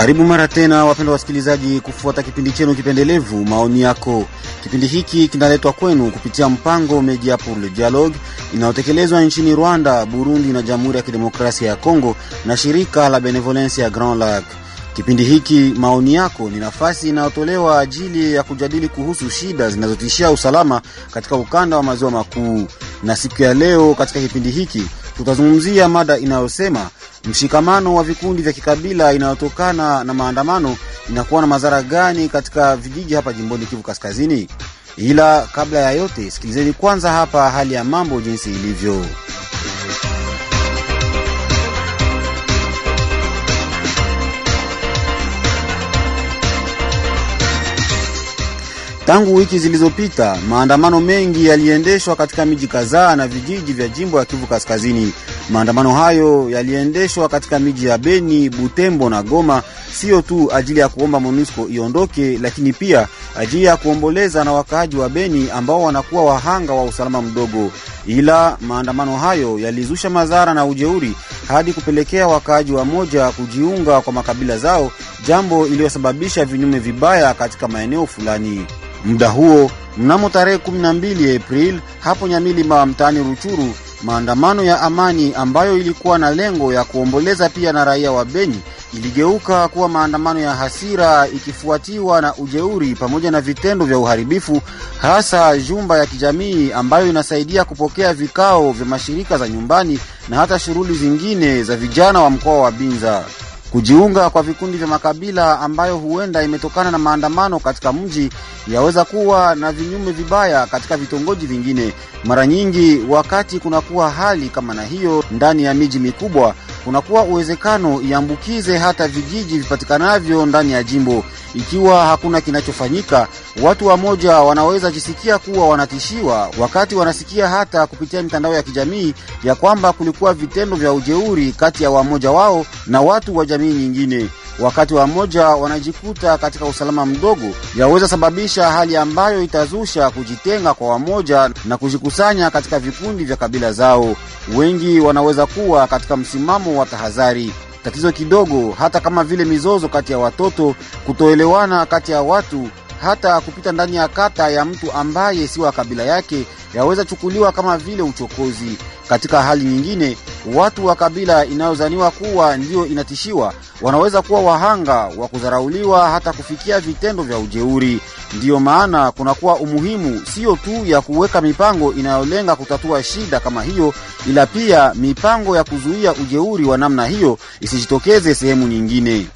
Karibu mara tena wapendwa wasikilizaji, kufuata kipindi chenu kipendelevu maoni yako. Kipindi hiki kinaletwa kwenu kupitia mpango Media Dialogue inayotekelezwa nchini Rwanda, Burundi na Jamhuri ya Kidemokrasia ya Kongo na shirika la Benevolence ya Grand Lac. Kipindi hiki maoni yako ni nafasi inayotolewa ajili ya kujadili kuhusu shida zinazotishia usalama katika ukanda wa maziwa makuu, na siku ya leo katika kipindi hiki tutazungumzia mada inayosema mshikamano wa vikundi vya kikabila inayotokana na maandamano inakuwa na madhara gani katika vijiji hapa jimboni Kivu Kaskazini. Ila kabla ya yote, sikilizeni kwanza hapa hali ya mambo jinsi ilivyo. Tangu wiki zilizopita maandamano mengi yaliendeshwa katika miji kadhaa na vijiji vya jimbo ya Kivu Kaskazini. Maandamano hayo yaliendeshwa katika miji ya Beni, Butembo na Goma, sio tu ajili ya kuomba MONUSCO iondoke, lakini pia ajili ya kuomboleza na wakaaji wa Beni ambao wanakuwa wahanga wa usalama mdogo. Ila maandamano hayo yalizusha madhara na ujeuri hadi kupelekea wakaaji wa moja kujiunga kwa makabila zao, jambo iliyosababisha vinyume vibaya katika maeneo fulani. Muda huo mnamo tarehe 12 Aprili hapo Nyamilima mtaani Ruchuru, maandamano ya amani ambayo ilikuwa na lengo ya kuomboleza pia na raia wa Beni iligeuka kuwa maandamano ya hasira ikifuatiwa na ujeuri pamoja na vitendo vya uharibifu, hasa jumba ya kijamii ambayo inasaidia kupokea vikao vya mashirika za nyumbani na hata shughuli zingine za vijana wa mkoa wa Binza. Kujiunga kwa vikundi vya makabila ambayo huenda imetokana na maandamano katika mji yaweza kuwa na vinyume vibaya katika vitongoji vingine. Mara nyingi wakati kunakuwa hali kama na hiyo ndani ya miji mikubwa, kunakuwa uwezekano iambukize hata vijiji vipatikanavyo ndani ya jimbo. Ikiwa hakuna kinachofanyika, watu wamoja wanaweza jisikia kuwa wanatishiwa, wakati wanasikia hata kupitia mitandao ya kijamii ya kwamba kulikuwa vitendo vya ujeuri kati ya wamoja wao na watu wa jamii nyingine. Wakati wamoja wanajikuta katika usalama mdogo, yaweza sababisha hali ambayo itazusha kujitenga kwa wamoja na kujikusanya katika vikundi vya kabila zao. Wengi wanaweza kuwa katika msimamo wa tahadhari. Tatizo kidogo, hata kama vile mizozo kati ya watoto, kutoelewana kati ya watu, hata kupita ndani ya kata ya mtu ambaye si wa kabila yake, yaweza chukuliwa kama vile uchokozi. Katika hali nyingine, watu wa kabila inayozaniwa kuwa ndiyo inatishiwa wanaweza kuwa wahanga wa kudharauliwa hata kufikia vitendo vya ujeuri. Ndiyo maana kunakuwa umuhimu siyo tu ya kuweka mipango inayolenga kutatua shida kama hiyo, ila pia mipango ya kuzuia ujeuri wa namna hiyo isijitokeze sehemu nyingine.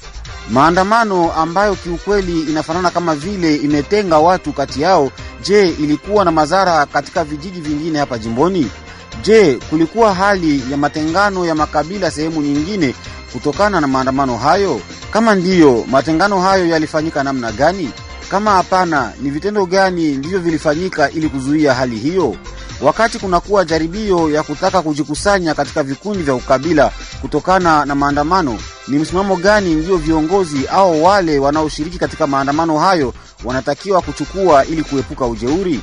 Maandamano ambayo kiukweli inafanana kama vile imetenga watu kati yao, je, ilikuwa na madhara katika vijiji vingine hapa jimboni? Je, kulikuwa hali ya matengano ya makabila sehemu nyingine kutokana na maandamano hayo? Kama ndiyo, matengano hayo yalifanyika namna gani? Kama hapana, ni vitendo gani ndivyo vilifanyika ili kuzuia hali hiyo? Wakati kunakuwa jaribio ya kutaka kujikusanya katika vikundi vya ukabila kutokana na maandamano, ni msimamo gani ndio viongozi au wale wanaoshiriki katika maandamano hayo wanatakiwa kuchukua ili kuepuka ujeuri?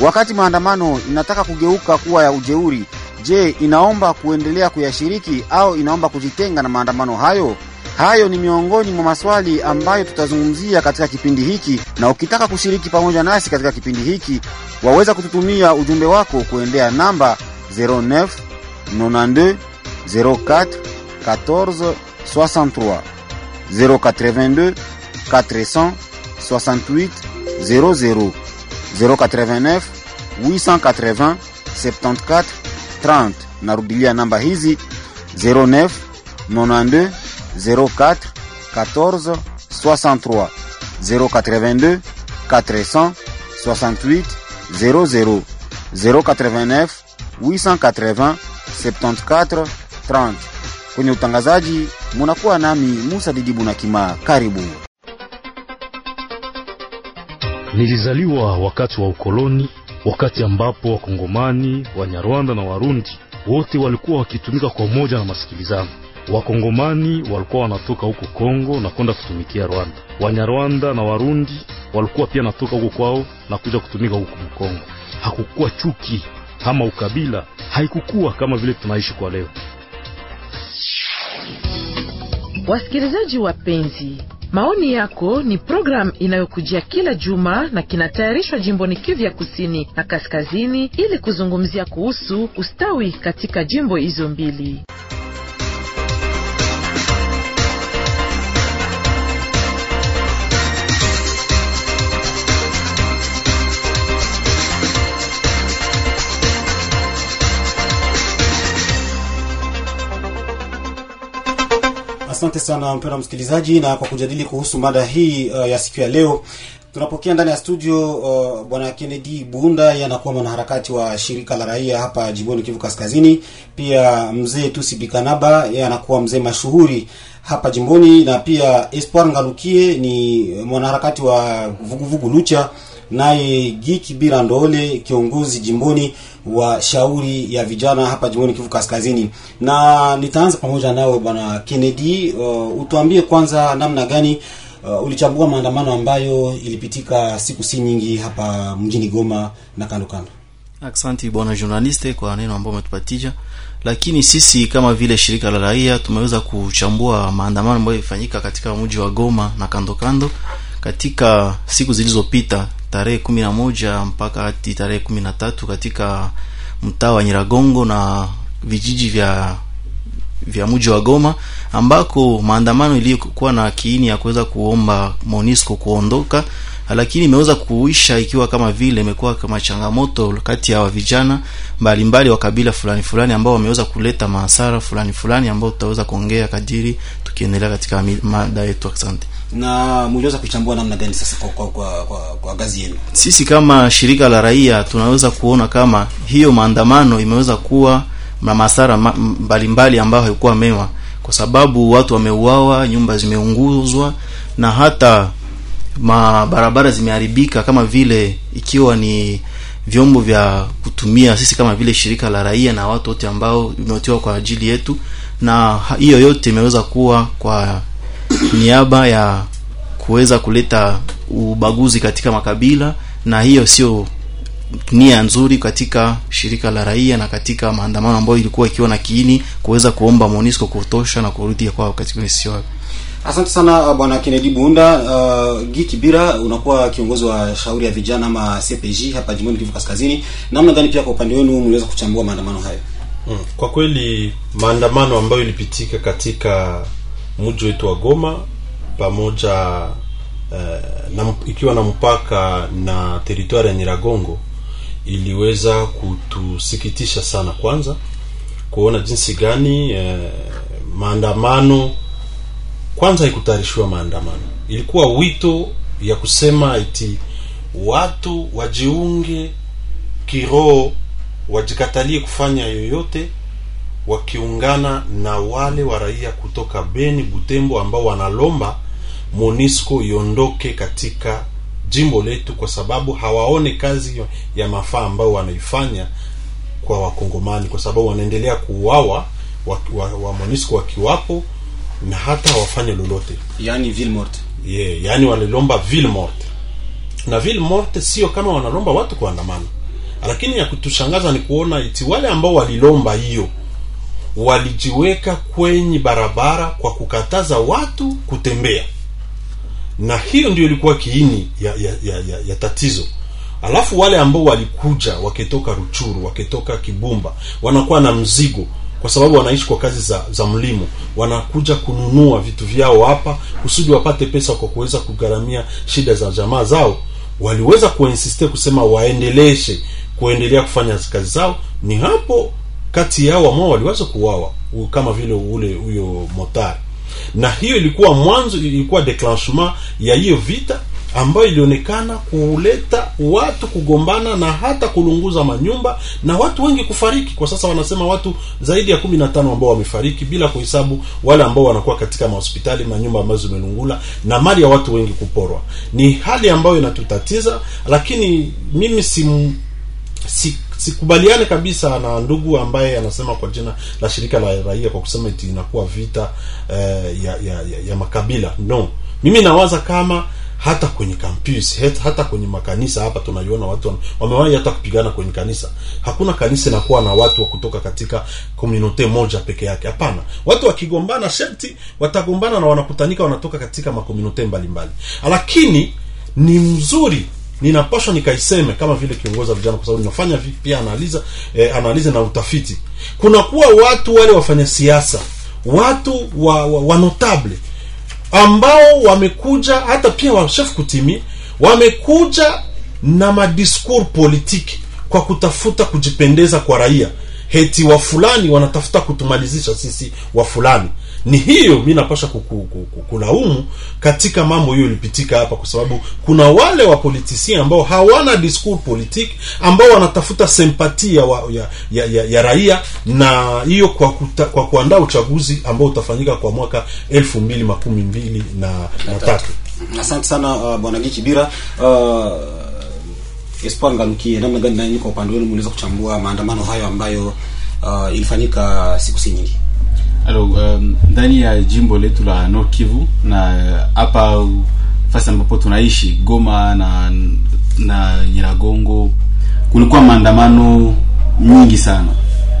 Wakati maandamano inataka kugeuka kuwa ya ujeuri, je, inaomba kuendelea kuyashiriki au inaomba kujitenga na maandamano hayo? Hayo ni miongoni mwa maswali ambayo tutazungumzia katika kipindi hiki, na ukitaka kushiriki pamoja nasi katika kipindi hiki, waweza kututumia ujumbe wako kuendea namba 09 92 04 14 63 082 400 68 00 089 880 74 30. Narudilia namba hizi 09 92 04 14 63 082 400 68 00 089 880 74 30. Kwenye utangazaji munakuwa nami Musa Didibu na Kima. Karibu. Nilizaliwa wakati wa ukoloni, wakati ambapo Wakongomani, Wanyarwanda na Warundi wote walikuwa wakitumika kwa umoja na masikilizano. Wakongomani walikuwa wanatoka huko Kongo na kwenda kutumikia Rwanda. Wanyarwanda na Warundi walikuwa pia natoka huko kwao na kuja kutumika huko Mkongo. Hakukuwa chuki ama ukabila, haikukuwa kama vile tunaishi kwa leo. Wasikilizaji wapenzi, maoni yako ni programu inayokujia kila juma na kinatayarishwa jimboni Kivu ya kusini na kaskazini ili kuzungumzia kuhusu ustawi katika jimbo hizo mbili. Asante sana mpendwa msikilizaji, na kwa kujadili kuhusu mada hii uh, ya siku ya leo tunapokea ndani ya studio uh, bwana Kennedy Bunda, yeye anakuwa mwanaharakati wa shirika la raia hapa jimboni Kivu Kaskazini. Pia mzee Tusi Bikanaba, yeye anakuwa mzee mashuhuri hapa jimboni, na pia Espoir Ngalukie ni mwanaharakati wa vuguvugu Lucha, naye Giki Bila Ndole kiongozi jimboni wa shauri ya vijana hapa jimboni Kivu Kaskazini. Na nitaanza pamoja nawe bwana Kennedy, uh, utuambie kwanza namna gani uh, ulichambua maandamano ambayo ilipitika siku si nyingi hapa mjini Goma na kando kando. Asante bwana journaliste kwa neno ambao umetupatia, lakini sisi kama vile shirika la raia tumeweza kuchambua maandamano ambayo ilifanyika katika mji wa Goma na kando kando katika siku zilizopita tarehe kumi na moja mpaka hadi tarehe kumi na tatu katika mtaa wa Nyiragongo na vijiji vya vya mji wa Goma ambako maandamano iliyokuwa na kiini ya kuweza kuomba Monisco kuondoka, lakini imeweza kuisha ikiwa kama vile imekuwa kama changamoto kati ya vijana mbalimbali wa kabila fulani fulani ambao wameweza kuleta maasara fulani fulani ambao tutaweza kuongea kadiri tukiendelea katika mada yetu. Asante. Na mliweza kuchambua namna gani sasa kwa kwa, kwa, kwa, kwa gazi yenu? Sisi kama shirika la raia tunaweza kuona kama hiyo maandamano imeweza kuwa na masara mbalimbali ambayo haikuwa mema, kwa sababu watu wameuawa, nyumba zimeunguzwa na hata mabarabara zimeharibika, kama vile ikiwa ni vyombo vya kutumia sisi kama vile shirika la raia na watu wote ambao vimetiwa kwa ajili yetu, na hiyo yote imeweza kuwa kwa niaba ya kuweza kuleta ubaguzi katika makabila, na hiyo sio nia nzuri katika shirika la raia na katika maandamano ambayo ilikuwa ikiwa na kiini kuweza kuomba Monisco kutosha na kurudi kwao katika sio. Asante sana bwana Kennedy Bunda. Uh, Giki Bira, unakuwa kiongozi wa shauri ya vijana ama CPJ hapa jimboni Kivu Kaskazini. Namna gani pia kwa upande wenu mliweza kuchambua maandamano hayo? Mm, kwa kweli maandamano ambayo ilipitika katika mji wetu wa Goma pamoja uh, na, ikiwa na mpaka na teritwari ya Nyiragongo iliweza kutusikitisha sana, kwanza kuona jinsi gani eh, maandamano kwanza haikutayarishiwa maandamano, ilikuwa wito ya kusema iti watu wajiunge kiroho, wajikatalie kufanya yoyote, wakiungana na wale wa raia kutoka Beni, Butembo ambao wanalomba Monisco iondoke katika jimbo letu kwa sababu hawaone kazi ya mafaa ambayo wanaifanya kwa wakongomani kwa sababu wanaendelea kuuawa wa, wa, wa Monisco wakiwapo na hata hawafanye lolote. Yani ville morte yeah, yani walilomba ville morte na ville morte sio kama wanalomba watu kuandamana. Lakini ya kutushangaza ni kuona iti wale ambao walilomba hiyo walijiweka kwenye barabara kwa kukataza watu kutembea. Na hiyo ndio ilikuwa kiini ya, ya, ya, ya, ya tatizo. Alafu wale ambao walikuja wakitoka ruchuru wakitoka kibumba wanakuwa na mzigo kwa sababu wanaishi kwa kazi za, za mlimo. Wanakuja kununua vitu vyao hapa kusudi wapate pesa kwa kuweza kugharamia shida za jamaa zao. Waliweza kuinsiste kusema waendeleshe kuendelea kufanya kazi zao. Ni hapo kati yao ambao waliweza kuuawa kama vile ule huyo motari. Na hiyo ilikuwa mwanzo ilikuwa declenchement ya hiyo vita ambayo ilionekana kuleta watu kugombana na hata kulunguza manyumba na watu wengi kufariki. Kwa sasa wanasema watu zaidi ya kumi na tano ambao wamefariki bila kuhesabu wale ambao wanakuwa katika mahospitali manyumba ambazo zimelungula na mali ya watu wengi kuporwa. Ni hali ambayo inatutatiza lakini mimi si si sikubaliane kabisa na ndugu ambaye anasema kwa jina la shirika la raia kwa kusema eti inakuwa vita eh, ya, ya, ya, ya makabila. No. Mimi nawaza kama hata kwenye campus hata kwenye makanisa hapa tunaiona watu wamewahi hata kupigana kwenye kanisa. Hakuna kanisa inakuwa na watu wa kutoka katika komunote moja peke yake. Hapana. Watu wakigombana sherti watagombana na wanakutanika wanatoka katika makomunote mbalimbali. Lakini ni mzuri ninapashwa nikaiseme kama vile kiongozi vijana kwa sababu ninafanya pia analiza eh, analiza na utafiti. Kunakuwa watu wale wafanya siasa watu wa, wa, wa notable ambao wamekuja hata pia wa chef kutimi wamekuja na madiskur politiki kwa kutafuta kujipendeza kwa raia. Heti wa fulani wanatafuta kutumalizisha sisi wa fulani ni hiyo mi napasha kulaumu katika mambo hiyo ilipitika hapa kwa sababu kuna wale wa politisien ambao hawana discours politique ambao wanatafuta sympathie ya, ya, ya, ya, ya raia na hiyo kwa, kuta, kwa kuandaa uchaguzi ambao utafanyika kwa mwaka elfu mbili makumi mbili na, na tatu. Asante sana uh, bwana Gichi Bira uh, espoir ngalukie namna gani nanyi kwa upande wenu mliweza kuchambua maandamano hayo ambayo uh, ilifanyika siku si nyingi Alors, um, ndani ya jimbo letu la Nord Kivu na hapa fasi ambapo tunaishi Goma na na Nyiragongo kulikuwa maandamano nyingi sana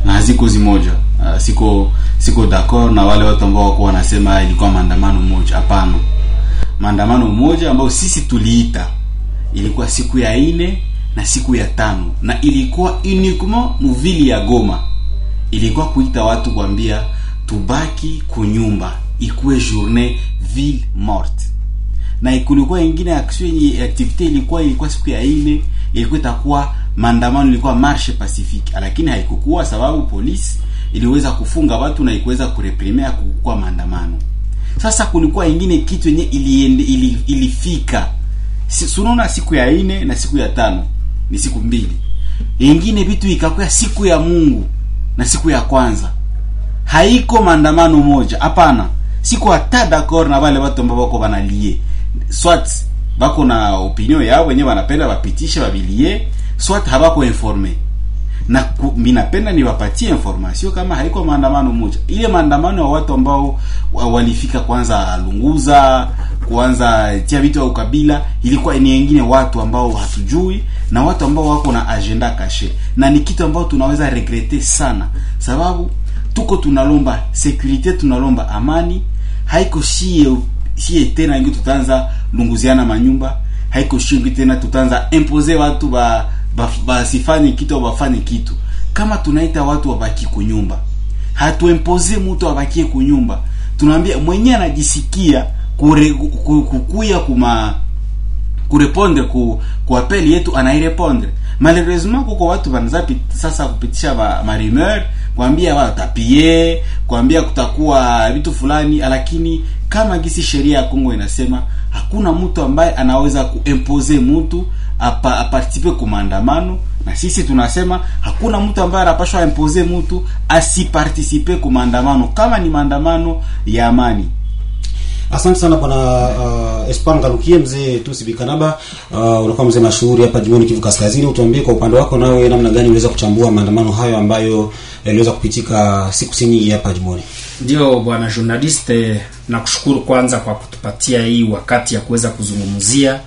na haziko zimoja. Uh, siko siko d'accord na wale watu ambao wako wanasema ilikuwa maandamano moja. Hapana, maandamano moja ambayo sisi tuliita ilikuwa siku ya ine na siku ya tano na ilikuwa uniquement muvili ya Goma ilikuwa kuita watu kuambia tubaki kunyumba ikuwe journée ville morte. Na kulikuwa ingine action activité ilikuwa ilikuwa siku ya ine ilikuwa itakuwa maandamano ilikuwa marche pacifique. Lakini haikukuwa sababu polisi iliweza kufunga watu na ikuweza kureprimea kukuwa maandamano. Sasa kulikuwa ingine kitu yenye iliende, ili, ilifika. Si, sunaona siku ya ine na siku ya tano ni siku mbili. Ingine vitu ikakuwa siku ya mungu na siku ya kwanza haiko maandamano moja. Hapana. Siko hata d'accord na wale watu ambao wako wanalie swat bako na opinion yao wenyewe wanapenda wapitishe wabilie swat habako informe na ku- mi napenda niwapatie information kama haiko maandamano moja. Ile maandamano ya watu ambao walifika kwanza lunguza kuanza tia vitu au kabila, ilikuwa ni wengine watu ambao hatujui na watu ambao wako na agenda kashe na ni kitu ambao tunaweza regrete sana. Sababu tuko tunalomba securite tunalomba amani. Haiko sie sie tena ingi tutaanza lunguziana manyumba. Haiko sie ingi tena tutaanza impose watu ba basifanye ba kitu au bafanye kitu. Kama tunaita watu wabaki kunyumba hatuempoze mtu abakie kunyumba. Tunaambia mwenye anajisikia kukuya kuma kurepondre ku, ku apeli yetu anairepondre. Malheureusement kuko watu wanaza sasa kupitisha ma, ma rumeur kuambia watapie kuambia kutakuwa vitu fulani lakini kama gisi sheria ya Kongo inasema hakuna mtu ambaye anaweza kuimpose mtu apa, aparticipe ku maandamano. Na sisi tunasema hakuna mtu ambaye anapashwa impose mtu asipartisipe ku maandamano kama ni maandamano ya amani. Asante sana bwana uh, espoir ngalukie mzee tusi bikanaba. Uh, unakuwa mzee mashuhuri hapa jimboni kivu kaskazini. Utuambie kwa upande wako nawe namna gani uliweza kuchambua maandamano hayo ambayo yaliweza kupitika siku si nyingi hapa jimboni Ndio bwana journaliste, nakushukuru kwanza kwa kutupatia hii wakati ya kuweza kuzungumzia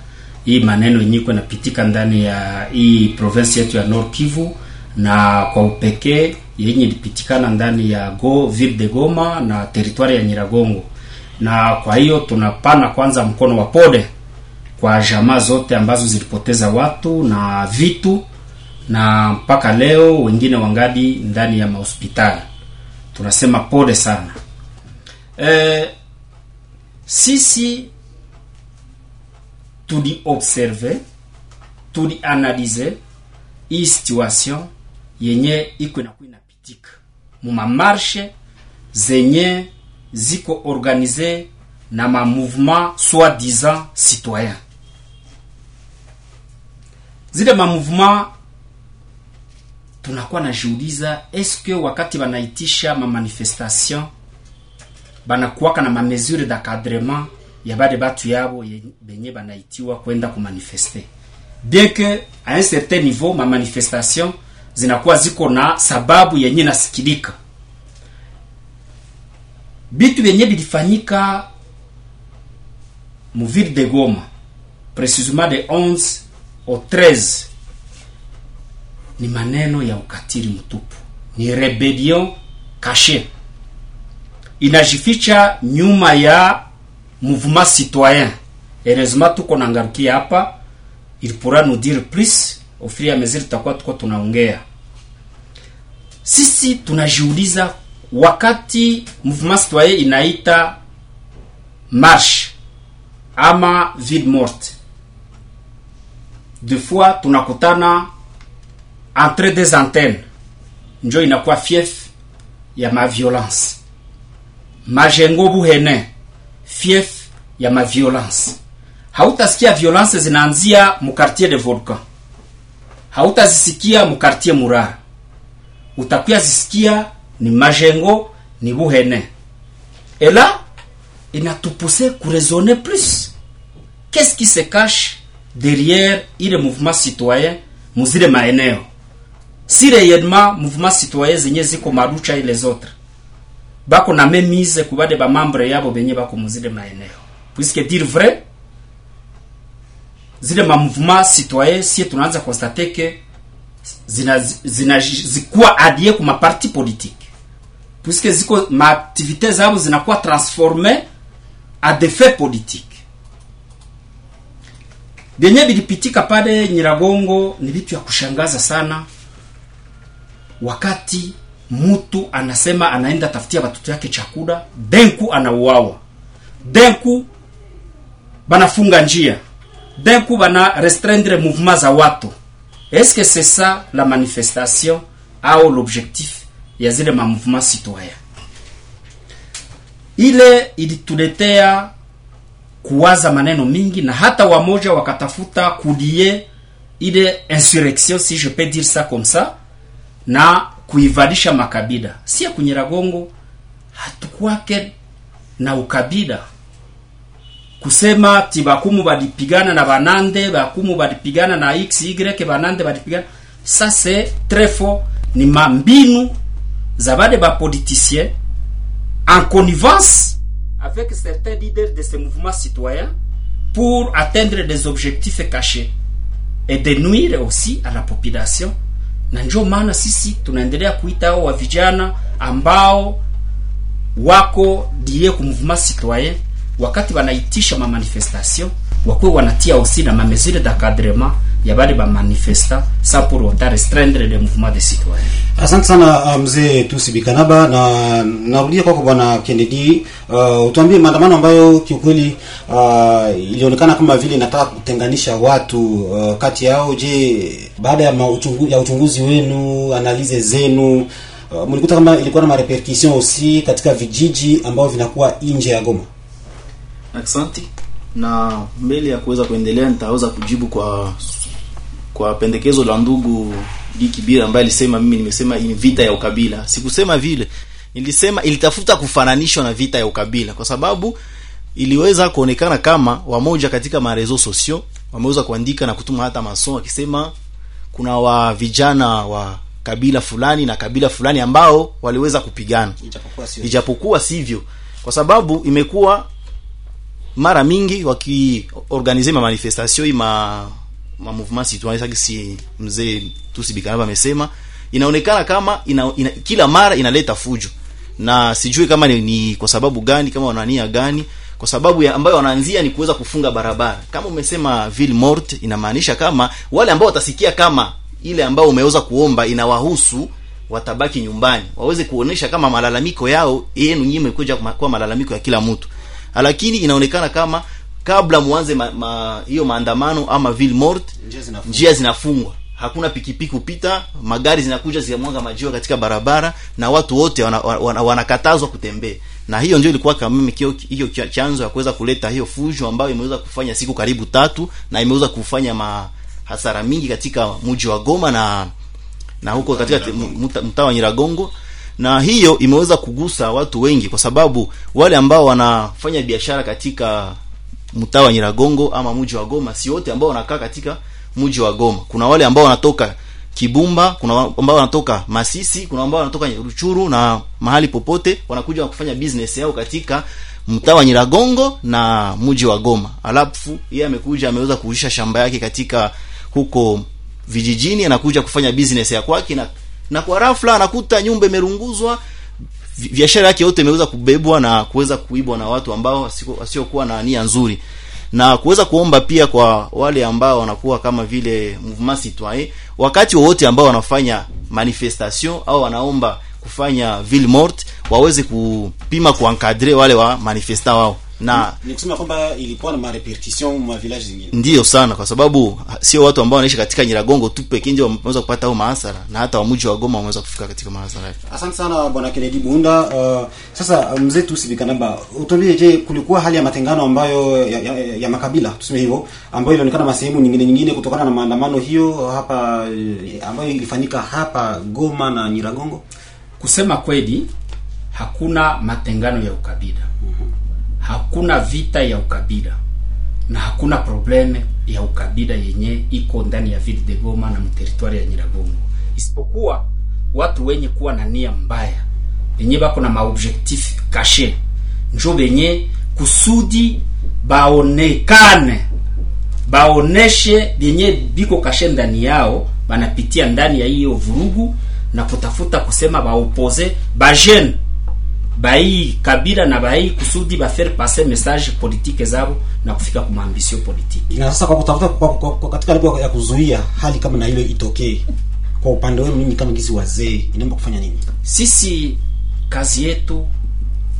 hii maneno yenye iko inapitika ndani ya hii province yetu ya Nord Kivu na kwa upekee yenye ilipitikana ndani ya Go ville de Goma na teritwari ya Nyiragongo. Na kwa hiyo tunapana kwanza mkono wa pole kwa jamaa zote ambazo zilipoteza watu na vitu na mpaka leo wengine wangali ndani ya mahospitali. Tunasema pole sana. E, sisi tuliobserve tulianalize hii situation yenye iko inakuwa inapitika. Mumamarshe zenye ziko organize na ma mouvement soi disant citoyen. Zile ma mouvement tunakuwa najiuliza eske wakati banaitisha mamanifestation banakuwaka na mamesure d'encadrement ya bale batu yabo benye banaitiwa kwenda kumanifeste bien que a un certain niveau mamanifestation zinakuwa ziko na sababu yenye nasikilika. Bitu benye bilifanyika mu muville de Goma précisément de 11 au 13 ni maneno ya ukatili mtupu. Ni rebellion cache, inajificha nyuma ya mouvement citoyen. Heureusement tuko nangarukia hapa. Il pourra nous dire plus. Ofiri ya mesure tutakuwa tuko tunaongea. Sisi tunajiuliza wakati mouvement citoyen inaita marche ama ville morte defois tunakutana entre des antennes njo inakuwa fief ya maviolence majengo buhene fief ya maviolence hautasikia violence zinaanzia mukartier de volcan hautazisikia mukartier murara. Utakuya zisikia ni majengo ni buhene et là inatupuse kuresonner plus. Qu'est-ce qui se cache derrière ile mouvement citoyen muzile maeneo si réellement mouvement citoyen zenye ziko marucha ile zote bako na memise kubade bamambre yabo benye bako muzile maeneo puisque dire vrai zile ma mouvement citoyen si tunaanza constate que zina, zina zikuwa adie ku maparti politique. Puisque ziko ma activité zabo zinakuwa transformé a des faits politiques. Benye vilipitika pale nyiragongo ni vitu ya kushangaza sana wakati mtu anasema anaenda tafutia watoto yake chakula denku anauawa. Denku banafunga njia. Denku bana restreindre mouvement za watu. Est-ce c'est ça la manifestation au l'objectif ya zile ma mouvement citoyen? Ile ilituletea kuwaza maneno mingi na hata wamoja wakatafuta kulie ile insurrection si je peux dire ça comme ça na kuivalisha makabila. Si ya kunyiragongo hatukwake na ukabila. Kusema ti bakumu balipigana na banande bakumu balipigana na xy banande balipigana c'est très faux. Ni mambinu za bale bapoliticien en connivence avec certains leaders de ces mouvements citoyens pour atteindre des objectifs cachés et de nuire aussi à la population na ndio maana sisi tunaendelea kuita hao wa vijana ambao wako die ku mouvement citoyen wakati wanaitisha ma manifestation wakuwe wanatia aussi na mamesure d'encadrement ya bale ba manifesta sans pour autant restreindre le mouvement des citoyens Asante sana mzee Tusi Bikanaba, na narudia kwako bwana Kennedy. Uh, utuambie maandamano ambayo kiukweli uh, ilionekana kama vile inataka kutenganisha watu uh, kati yao. Je, baada ya, uchungu, ya uchunguzi wenu analize zenu uh, mlikuta kama ilikuwa na marepercussion aussi katika vijiji ambavyo vinakuwa nje ya Goma? Asante. Na mbele ya kuweza kuendelea, nitaweza kujibu kwa kwa pendekezo la ndugu Gikibira ambaye alisema mimi nimesema in ni vita ya ukabila. Sikusema vile, nilisema ilitafuta kufananishwa na vita ya ukabila, kwa sababu iliweza kuonekana kama wamoja katika marezo sosio wameweza kuandika na kutuma hata masomo akisema kuna wa vijana wa kabila fulani na kabila fulani ambao waliweza kupigana, Ijapokuwa sivyo, ijapokuwa sivyo, kwa sababu imekuwa mara mingi wakiorganize ma manifestation ma ma mouvement citoyen sasa si mzee Tusibikana amesema inaonekana kama ina, ina, kila mara inaleta fujo. Na sijui kama ni, ni kwa sababu gani kama wanania gani. Kwa sababu ya ambayo wanaanzia ni kuweza kufunga barabara. Kama umesema ville morte inamaanisha kama wale ambao watasikia kama ile ambao umeweza kuomba inawahusu watabaki nyumbani. Waweze kuonesha kama malalamiko yao yenu nyinyi imekuja kwa malalamiko ya kila mtu. Lakini inaonekana kama kabla muanze ma, ma, hiyo maandamano ama ville morte Njia zinafungwa. hakuna pikipiki kupita magari zinakuja zinamwaga majiwa katika barabara na watu wote wanakatazwa wana, wana, wanakatazwa kutembea. Na hiyo ndio ilikuwa kama mimi hiyo chanzo ya kuweza kuleta hiyo fujo ambayo imeweza kufanya siku karibu tatu na imeweza kufanya ma hasara mingi katika mji wa Goma na na huko katika mtaa wa Nyiragongo. Na hiyo imeweza kugusa watu wengi kwa sababu wale ambao wanafanya biashara katika mtaa wa Nyiragongo ama mji wa Goma si wote ambao wanakaa katika mji wa Goma. Kuna wale ambao wanatoka Kibumba, kuna ambao wanatoka Masisi, kuna ambao wanatoka Ruchuru na mahali popote wanakuja kufanya business yao katika mtaa wa Nyiragongo na mji wa Goma. Alafu yeye amekuja ameweza kuisha shamba yake katika huko vijijini, anakuja kufanya business ya kwake na, na kwa rafla anakuta nyumba imerunguzwa, biashara yake yote imeweza kubebwa na kuweza kuibwa na watu ambao wasiokuwa na nia nzuri. Na kuweza kuomba pia kwa wale ambao wanakuwa kama vile mouvement citoyen wakati wowote ambao wanafanya manifestation au wanaomba kufanya ville waweze kupima kuankadre wale wa manifesta wao na ni kusema kwamba ilikuwa na marepercussion ma village zingine. Ndio sana kwa sababu sio watu ambao wanaishi katika Nyiragongo tu pekee ndio wameweza kupata au maasara na hata wamuji wa Goma wameweza kufika katika maasara yake. asante sana bwana Kennedy Bunda. Uh, sasa mzee tu sivika namba, utuambie je kulikuwa hali ya matengano ambayo ya, ya, ya makabila tuseme hivyo ambayo ilionekana masehemu nyingine nyingine kutokana na maandamano hiyo hapa ambayo ilifanyika hapa Goma na Nyiragongo? Kusema kweli hakuna matengano ya ukabila hakuna vita ya ukabila na hakuna probleme ya ukabila yenye iko ndani ya ville de Goma na mteritwari ya Nyiragongo, isipokuwa watu wenye kuwa na nia mbaya wenye bako na maobjectif kashe njo benye kusudi baonekane baoneshe benye biko kashe ndani yao, banapitia ndani ya hiyo vurugu na kutafuta kusema baopoze bajene bai kabila na bai kusudi ba faire passer message politique zabo na kufika kwa maambisio politique. na sasa kwa kutafuta kwa, kwa, kwa katika lengo ya kuzuia hali kama na hilo itokee kwa upande wenu ninyi kama gizi wazee inaomba kufanya nini? Sisi kazi yetu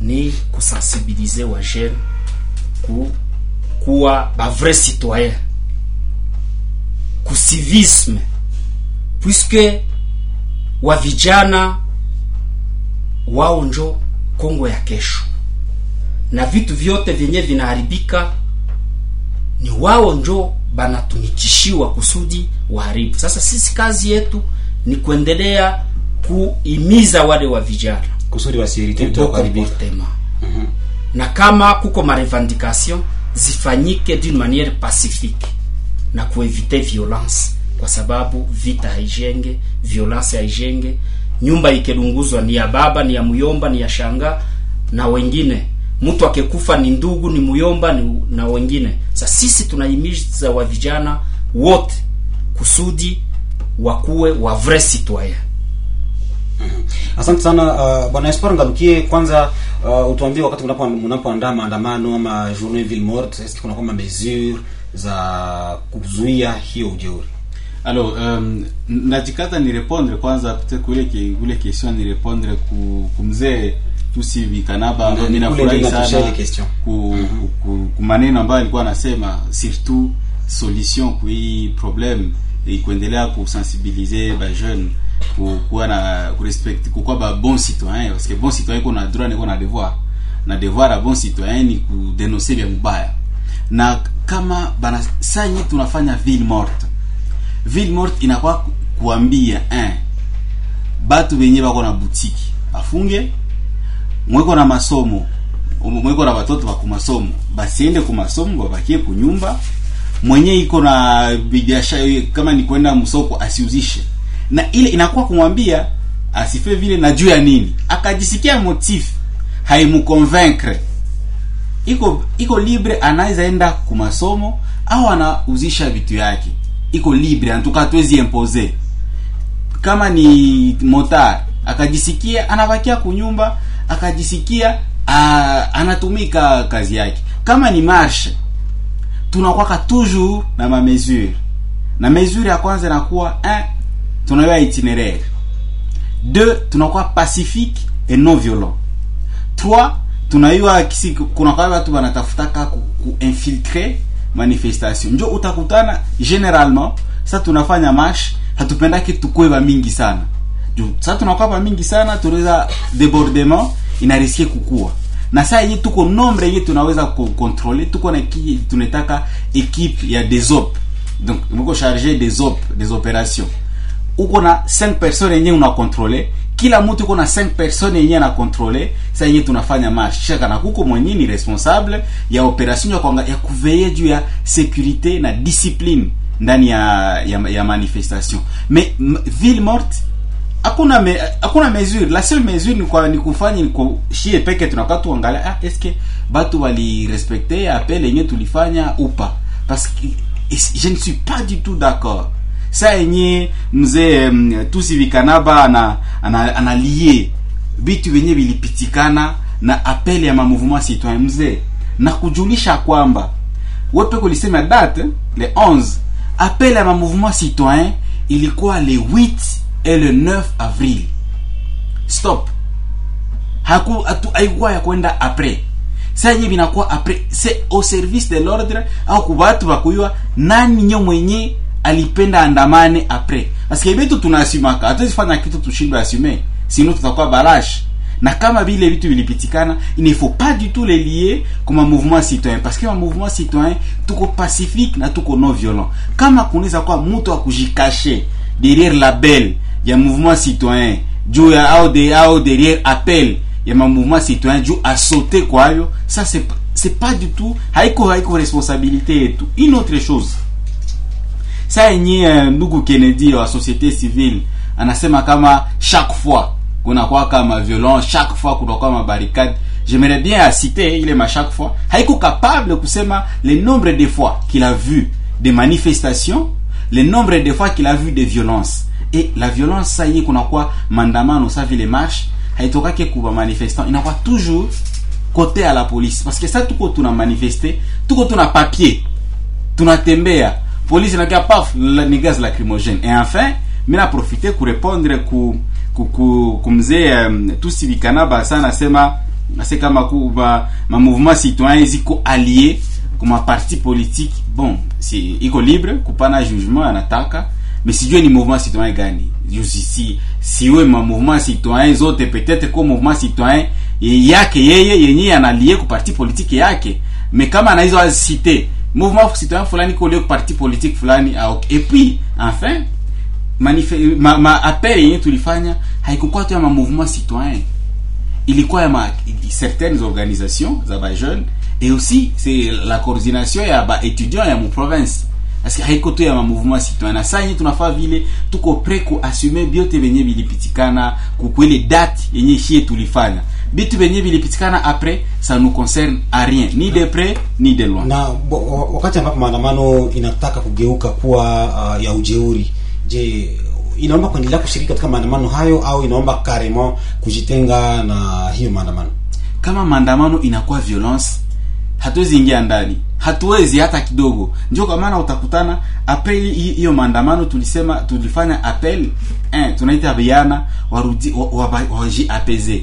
ni kusensibiliser wa jeune ku kuwa ba vrai citoyen ku civisme. Puisque wa vijana wao njo Kongo ya kesho, na vitu vyote vyenye vinaharibika ni wao njo banatumikishiwa kusudi waharibu. Sasa sisi kazi yetu ni kuendelea kuimiza wale wa vijana kusudi wasirite comportement na kama kuko marevendication zifanyike d'une manière pacifique na kuevite violence, kwa sababu vita haijenge, violence haijenge. Nyumba ikedunguzwa ni ya baba, ni ya muyomba, ni ya shanga na wengine. Mtu akekufa ni ndugu, ni muyomba ni, na wengine. Sasa sisi tunahimiza wa vijana wote kusudi wakuwe wa vrai citoyen. Asante sana uh, bwana Espoir Ngalukie, kwanza uh, utuambie wakati mnapo mnapoandaa maandamano ama journée ville morte, est-ce kuna mesure za kuzuia hiyo ujeuri? Alors um, najikaza ni répondre kwanza peut-être kule ki, kule question ni répondre ku, ku mzee tusi vikanaba ambaye mimi nafurahi sana ku, ku, ku, ku maneno ambayo alikuwa anasema surtout solution ku hii problem e kuendelea kusensibiliser ba jeune ku kuwa na kurespect kukuwa ba bon citoyen parce que bon citoyen kuna droit na devoir. Na devoir ya bon citoyen ni kudenoncer vya mubaya. Na kama bana sanyi tunafanya ville morte ville inakuwa kuambia eh, batu benye bako na butiki bafunge mweko na masomo umu- mweko na batoto ba kumasomo basiende kumasomo babakie kunyumba mwenye iko na biashara kama ni kwenda msoko asiuzishe. Na ile inakuwa kumwambia asife vile na juu ya nini akajisikia motif haimuconvaincre. Iko iko libre anaweza enda kumasomo au anauzisha vitu yake iko libre antuka tuwezi impose. Kama ni motar akajisikia anabakia kunyumba akajisikia a, anatumika kazi yake. Kama ni marshe tunakwaka toujours na ma mesure. Na mesure ya kwanza inakuwa un tunayoa itinéraire. Deux tunakuwa pacifique et non violent. Trois tunayua kisi kuna watu wanatafutaka ku, ku manifestation. Njo utakutana generalement sa tunafanya marche hatupendaki tukue mingi sana. Juu sa tunakuwa ba mingi sana tunaweza debordement inariske kukua. Na saa yenye tuko nombre yenye tunaweza kukontrole, tuko na ki tunataka equipe ya desop, donc mko charge des op des opérations. Uko na 5 personnes yenye una controle kila mtu uko na 5 personnes yenye ana controle sasa yenye tunafanya marche. Chaka na kuko mwenye ni responsable ya operation ya kwanga ya kuveiller juu ya sécurité na discipline ndani ya ya, ya manifestation. Mais ville morte hakuna me, hakuna mesure. La seule mesure ni kwa ni kufanya ni kushie peke tunakuwa tuangalia ah est-ce que batu wali respecter appel yenye tulifanya upa parce que je ne suis pas du tout d'accord saa yenye mzee um, tusivikanaba ana ana, ana vyenye vilipitikana na apele ya mamouvement citoyen mzee. Na kujulisha kwamba wepe kulisema date le 11 apele ya mamouvement citoyen ilikuwa le 8 et le 9 avril. Stop. Haku haikuwa ya kwenda apres yenye vinakuwa après c'est au service de l'ordre au kubatu bakuywa nani nyo mwenye alipenda andamane après. Parce que vitu tunasimaka hatuwezi fanya kitu tushindwe assume sinon tutakuwa barash. Na kama vile vitu vilipitikana il ne faut pas du tout les lier comme un mouvement citoyen. Parce que un mouvement citoyen tuko pacifique na tuko non violent. Kama kunaweza kuwa mtu akujikashe derrière label ya mouvement citoyen juu ya au, de, au derrière appel ya ma mouvement citoyen juu asote kwayo ça c'est c'est pas du tout haiko haiko responsabilité yetu. Une autre chose saa yenye uh, ndugu Kennedy wa société civile anasema kama chaque fois kunakuwa kama violence chaque fois kunakuwa mabarricade j'aimerais bien citer ile ma chaque fois. Haiko capable kusema le nombre de fois qu'il a vu des manifestations le nombre de fois qu'il a vu des violences. Et la violence saa yenye kunakuwa maandamano sa vile marche haitokake kuba manifestant toujours côté à la police. Parce que ça tuko tuna manifester tuko tuna papier tunatembea polisi inakia paf ni gaz lacrymogène. Et enfin mina profite kurepondre ku ku, ku, ku mzee um, tusivikanaba sana nasema ase kama ku ma, mouvement citoyen ziko allié kuma parti politique. Bon si iko libre kupana jugement anataka mais sijue ni mouvement citoyen gani? Ju- si, si, siwe ma mouvement citoyen zote peut-être ko mouvement citoyen yake yeye yenye analie ku parti politique yake. Mais kama anaizo azicite mouvement citoyen fulani ko lio parti politique fulani ok. et puis enfin manife, ma, ma appel yenye tulifanya haikukuwa tu ya mouvement citoyen. Ilikuwa ya ma certaines organisations za ba jeunes et aussi c'est la coordination ya ba étudiants ya mu province. Parce que haiko tu ya ma mouvement citoyen. Na saa yenye tunafaa vile tuko pre kuassume byote venye vilipitikana kukwele date yenye shie tulifanya bitu venye vilipitikana apre ça nous concerne à rien ni de près ni de loin na bo, wakati ambapo maandamano inataka kugeuka kuwa uh, ya ujeuri je inaomba kuendelea kushiriki katika maandamano hayo au inaomba carrément kujitenga na hiyo maandamano kama maandamano inakuwa violence hatuwezi ingia ndani hatuwezi hata kidogo ndio kwa maana utakutana apel hiyo maandamano tulisema tulifanya apel eh, tunaita vijana warudi wa- wa- wa, apaiser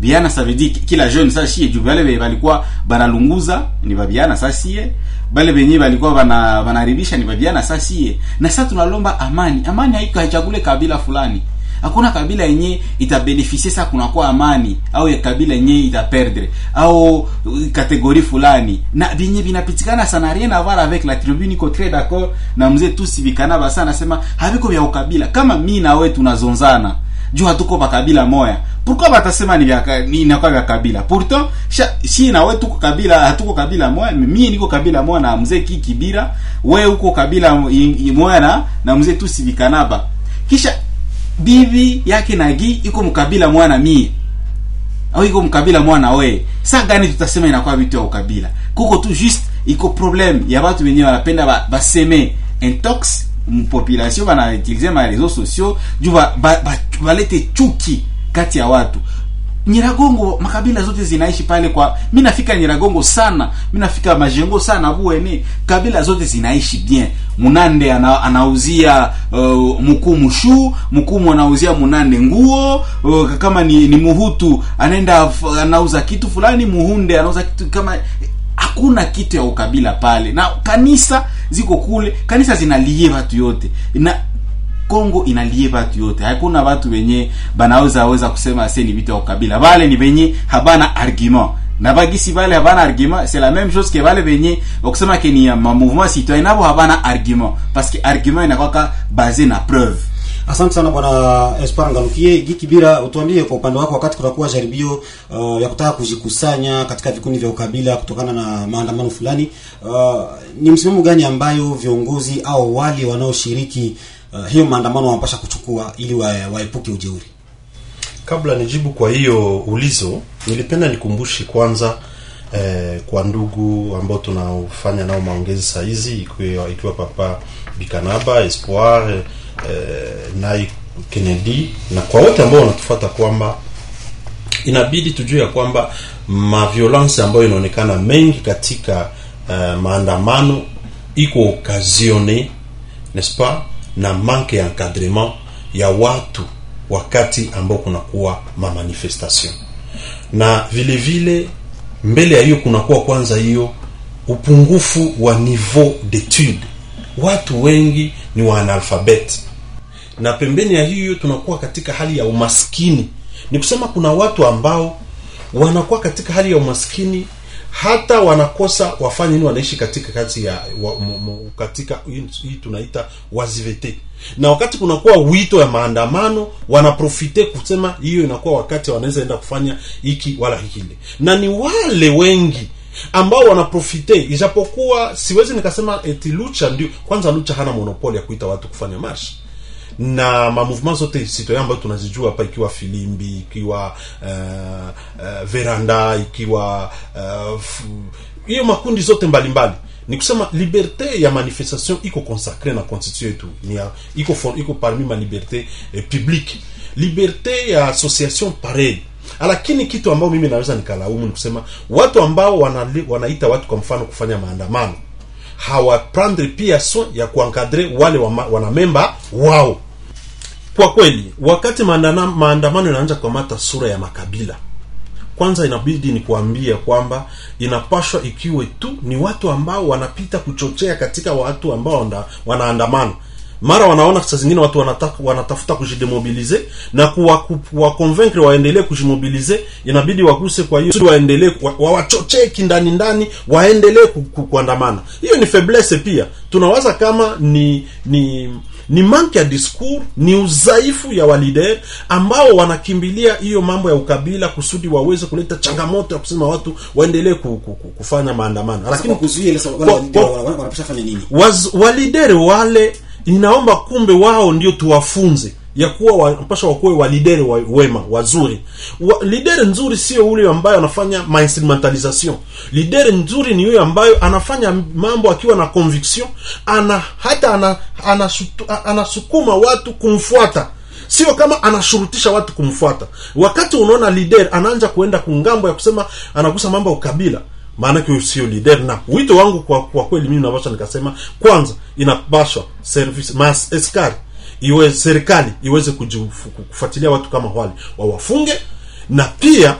vijana ça veut dire kila jeune sa shie juu vale balikuwa banalunguza ni babiana sa sie bale benye balikuwa bana banaribisha ni babiana sa sie na sasa tunalomba amani. Amani haiko haichagule kabila fulani. Hakuna kabila yenye itabenefisie sa kunakuwa amani. Au ya kabila yenye itaperdre. Au kategori fulani. Na vinye vinapitikana sana rien à voir avec la tribune iko très d'accord na mzee tusi vikana basa nasema haviko vya ukabila. Kama mi na wewe tunazonzana juu hatuko bakabila moya pourquoi batasema ni vya ni inakuwa vya kabila? Pourtant si na wewe tuko kabila hatuko kabila moya mimi niko kabila moya na mzee ki kibira. Wewe uko kabila moya na na mzee tu sivikanaba kisha bibi yake nagi iko mkabila moya na mie. Au iko mkabila mwana wewe. Sa gani tutasema inakuwa vitu ya ukabila? Kuko tu juste iko problem ya watu wenyewe wanapenda ba- baseme intox mpopulation banautilize ma réseaux sociaux juu ba- ba- ba- balete chuki kati ya watu. Nyiragongo makabila zote zinaishi pale kwa mi nafika Nyiragongo sana mi nafika Majengo sana Buene kabila zote zinaishi bien. Munande ana, anauzia uh, mkuu shu mukumu anauzia Munande nguo uh, kama ni, ni Muhutu anaenda anauza kitu fulani Muhunde anauza kitu kama hakuna kitu ya ukabila pale na kanisa ziko kule kanisa zinalie watu yote na Kongo inalie watu yote. Hakuna watu wenye banaweza weza kusema se ni vitu ya ukabila. Wale ni wenye habana argument. Na bagisi vale habana argument, c'est la même chose que vale venye wakusema ke ni ma mouvement citoyen nabo habana argument parce que argument inakwaka base na preuve. Asante sana bwana espoir ngalukie Giki Bira, utuambie kwa upande wako wakati kutakuwa jaribio uh, ya kutaka kujikusanya katika vikundi vya ukabila kutokana na maandamano fulani uh, ni msimamo gani ambayo viongozi au wale wanaoshiriki uh, hiyo maandamano wanapasha kuchukua ili wa, waepuke ujeuri? Kabla nijibu kwa hiyo ulizo nilipenda nikumbushe kwanza eh, kwa ndugu ambao tunaofanya nao maongezi saa hizi ikiwa, ikiwa papa bikanaba espoir eh, nai kennedy. Na kwa wote ambao wanatufuata kwamba inabidi tujue ya kwamba maviolence ambayo inaonekana mengi katika uh, maandamano iko okazione n'est-ce pas na manque ya encadrement ya watu wakati ambao kunakuwa mamanifestation na vile vile mbele ya hiyo kunakuwa kwanza hiyo upungufu wa niveau d'étude. Watu wengi ni wa waanalfabet na pembeni ya hiyo tunakuwa katika hali ya umaskini. Ni kusema kuna watu ambao wanakuwa katika hali ya umaskini hata wanakosa wafanye nini wanaishi katika kazi ya wa, m, m, katika hii tunaita wazivete. Na wakati kunakuwa wito ya maandamano wanaprofite kusema hiyo inakuwa wakati wanaweza enda kufanya hiki wala hikile na ni wale wengi ambao wanaprofite ijapokuwa siwezi nikasema eti lucha ndio kwanza lucha hana monopoli ya kuita watu kufanya marshi na mamouvement zote citoyen ambayo tunazijua hapa ikiwa filimbi ikiwa uh, uh, veranda ikiwa hiyo uh, makundi zote mbalimbali. Mbali. ni kusema liberte ya manifestation iko consacre na constitution yetu ni iko iko parmi ma liberte eh, publique. Liberte ya association pareil lakini kitu ambao mimi naweza nikalaumu ni kusema watu ambao wana, wanaita watu kwa mfano kufanya maandamano hawaprendre pia so ya kuankadre wale wanamemba wao kwa kweli wakati maandamano inaanza kukamata sura ya makabila kwanza inabidi ni kuambia kwamba inapashwa ikiwe tu ni watu ambao wanapita kuchochea katika watu ambao wana, wanaandamana. Mara wanaona saa zingine watu wanataka, wanatafuta kujidemobilize na kuwakonvaincre wa waendelee kujimobilize inabidi waguse kwa hiyo waendelee wawachochee kindani ndani waendelee ku, ku, kuandamana. Hiyo ni faiblesse pia. Tunawaza kama ni ni ni manke ya diskur, ni udhaifu ya walider ambao wanakimbilia hiyo mambo ya ukabila kusudi waweze kuleta changamoto ya kusema watu waendelee ku, ku, ku, kufanya maandamano. Lakini kuzuia walidere wale inaomba kumbe wao ndio tuwafunze ya kuwa wanapasha wakuwe wa lideri wa wema wazuri. Wa, lidere nzuri sio ule ambayo anafanya mainstrumentalisation. Lidere nzuri ni yule ambayo anafanya mambo akiwa na conviction ana hata ana, anasukuma ana, ana watu kumfuata. Sio kama anashurutisha watu kumfuata. Wakati unaona lider anaanza kuenda kungambo ya kusema anagusa mambo ya ukabila maanake sio leader. Na wito wangu kwa, kwa kweli mimi napasha nikasema kwanza inapashwa service mas eskari iwe serikali iweze kufuatilia watu kama wale wawafunge na pia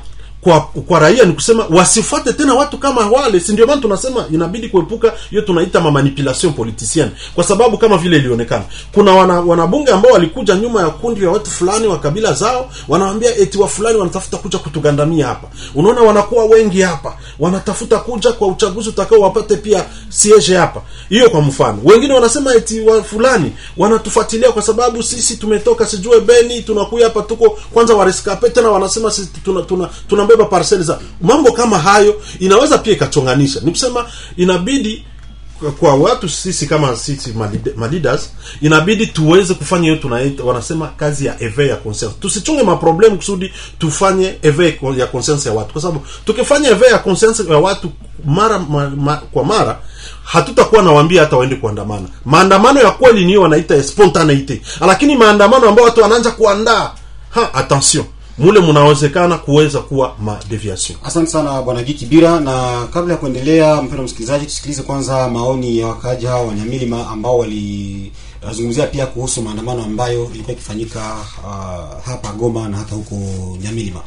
kwa kwa raia ni kusema wasifuate tena watu kama wale. Si ndio maana tunasema inabidi kuepuka hiyo tunaita mamanipulation politicienne? Kwa sababu kama vile ilionekana kuna wana, wanabunge ambao walikuja nyuma ya kundi ya watu fulani wa kabila zao wanawaambia eti wa fulani wanatafuta kuja kutugandamia hapa. Unaona wanakuwa wengi hapa wanatafuta kuja kwa uchaguzi utakao wapate pia siege hapa. Hiyo kwa mfano. Wengine wanasema eti wa fulani wanatufuatilia kwa sababu sisi tumetoka sijue beni tunakuja hapa tuko kwanza wareskape tena wanasema sisi tuna, tuna, tuna kubeba parcel za mambo kama hayo inaweza pia ikachonganisha ni kusema inabidi kwa watu sisi kama sisi maleaders inabidi tuweze kufanya hiyo tunaita wanasema kazi ya eve ya conscience. Tusichunge maproblemu kusudi tufanye eve ya conscience ya watu. Kwa sababu tukifanya eve ya conscience ya watu mara ma, ma, kwa mara hatutakuwa nawaambia hata waende kuandamana. Maandamano ya kweli niyo wanaita spontaneity. Lakini maandamano ambayo watu wanaanza kuandaa ha attention mule mnawezekana kuweza kuwa madeviation asante sana bwana gikibira na kabla ya kuendelea mpendo msikilizaji tusikilize kwanza maoni ya wakaaji hao wanyamilima ambao walizungumzia pia kuhusu maandamano ambayo ilikuwa ikifanyika uh, hapa goma na hata huko nyamilima.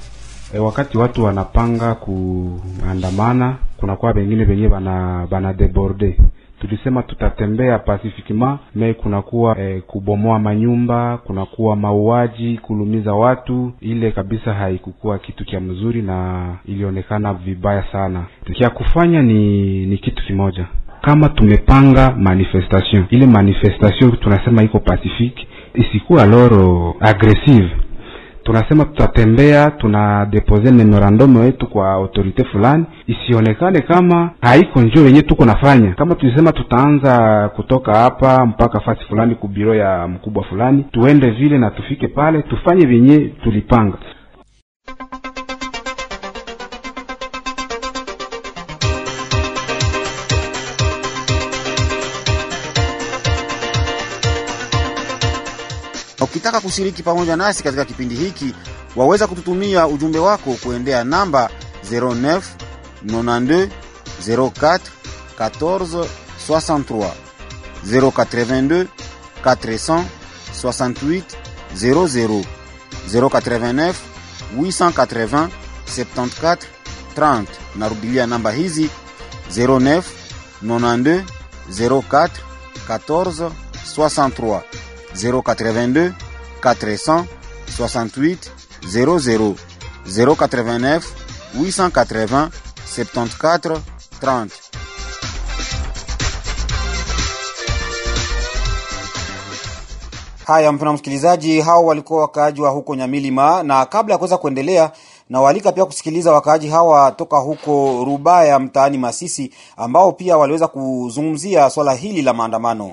E, wakati watu wanapanga kuandamana kunakuwa wengine venyewe bana bana deborde tulisema tutatembea pacifiquement me kunakuwa eh, kubomoa manyumba kunakuwa mauaji kulumiza watu. Ile kabisa haikukuwa kitu kya mzuri na ilionekana vibaya sana. Kya kufanya ni ni kitu kimoja. Kama tumepanga manifestation ile manifestation tunasema iko pacifique isikuwa loro aggressive tunasema tutatembea, tuna depose memorandum wetu kwa autorite fulani, isionekane kama haiko njoo yenye tuko nafanya. Kama tulisema tutaanza kutoka hapa mpaka fasi fulani kubiro ya mkubwa fulani, tuende vile na tufike pale tufanye vyenye tulipanga. Ukitaka kushiriki pamoja nasi katika kipindi hiki, waweza kututumia ujumbe wako kuendea namba 09 92 04 14 63 082 400 68 00 089 880 74 30. Narudilia namba hizi 09 92 04 14 63 082 400 68 00 089 880 74 30. Haya, mpendwa msikilizaji, hao walikuwa wakaaji wa huko Nyamilima, na kabla ya kuweza kuendelea na walika pia kusikiliza wakaaji hawa toka huko Rubaya mtaani Masisi, ambao pia waliweza kuzungumzia swala hili la maandamano.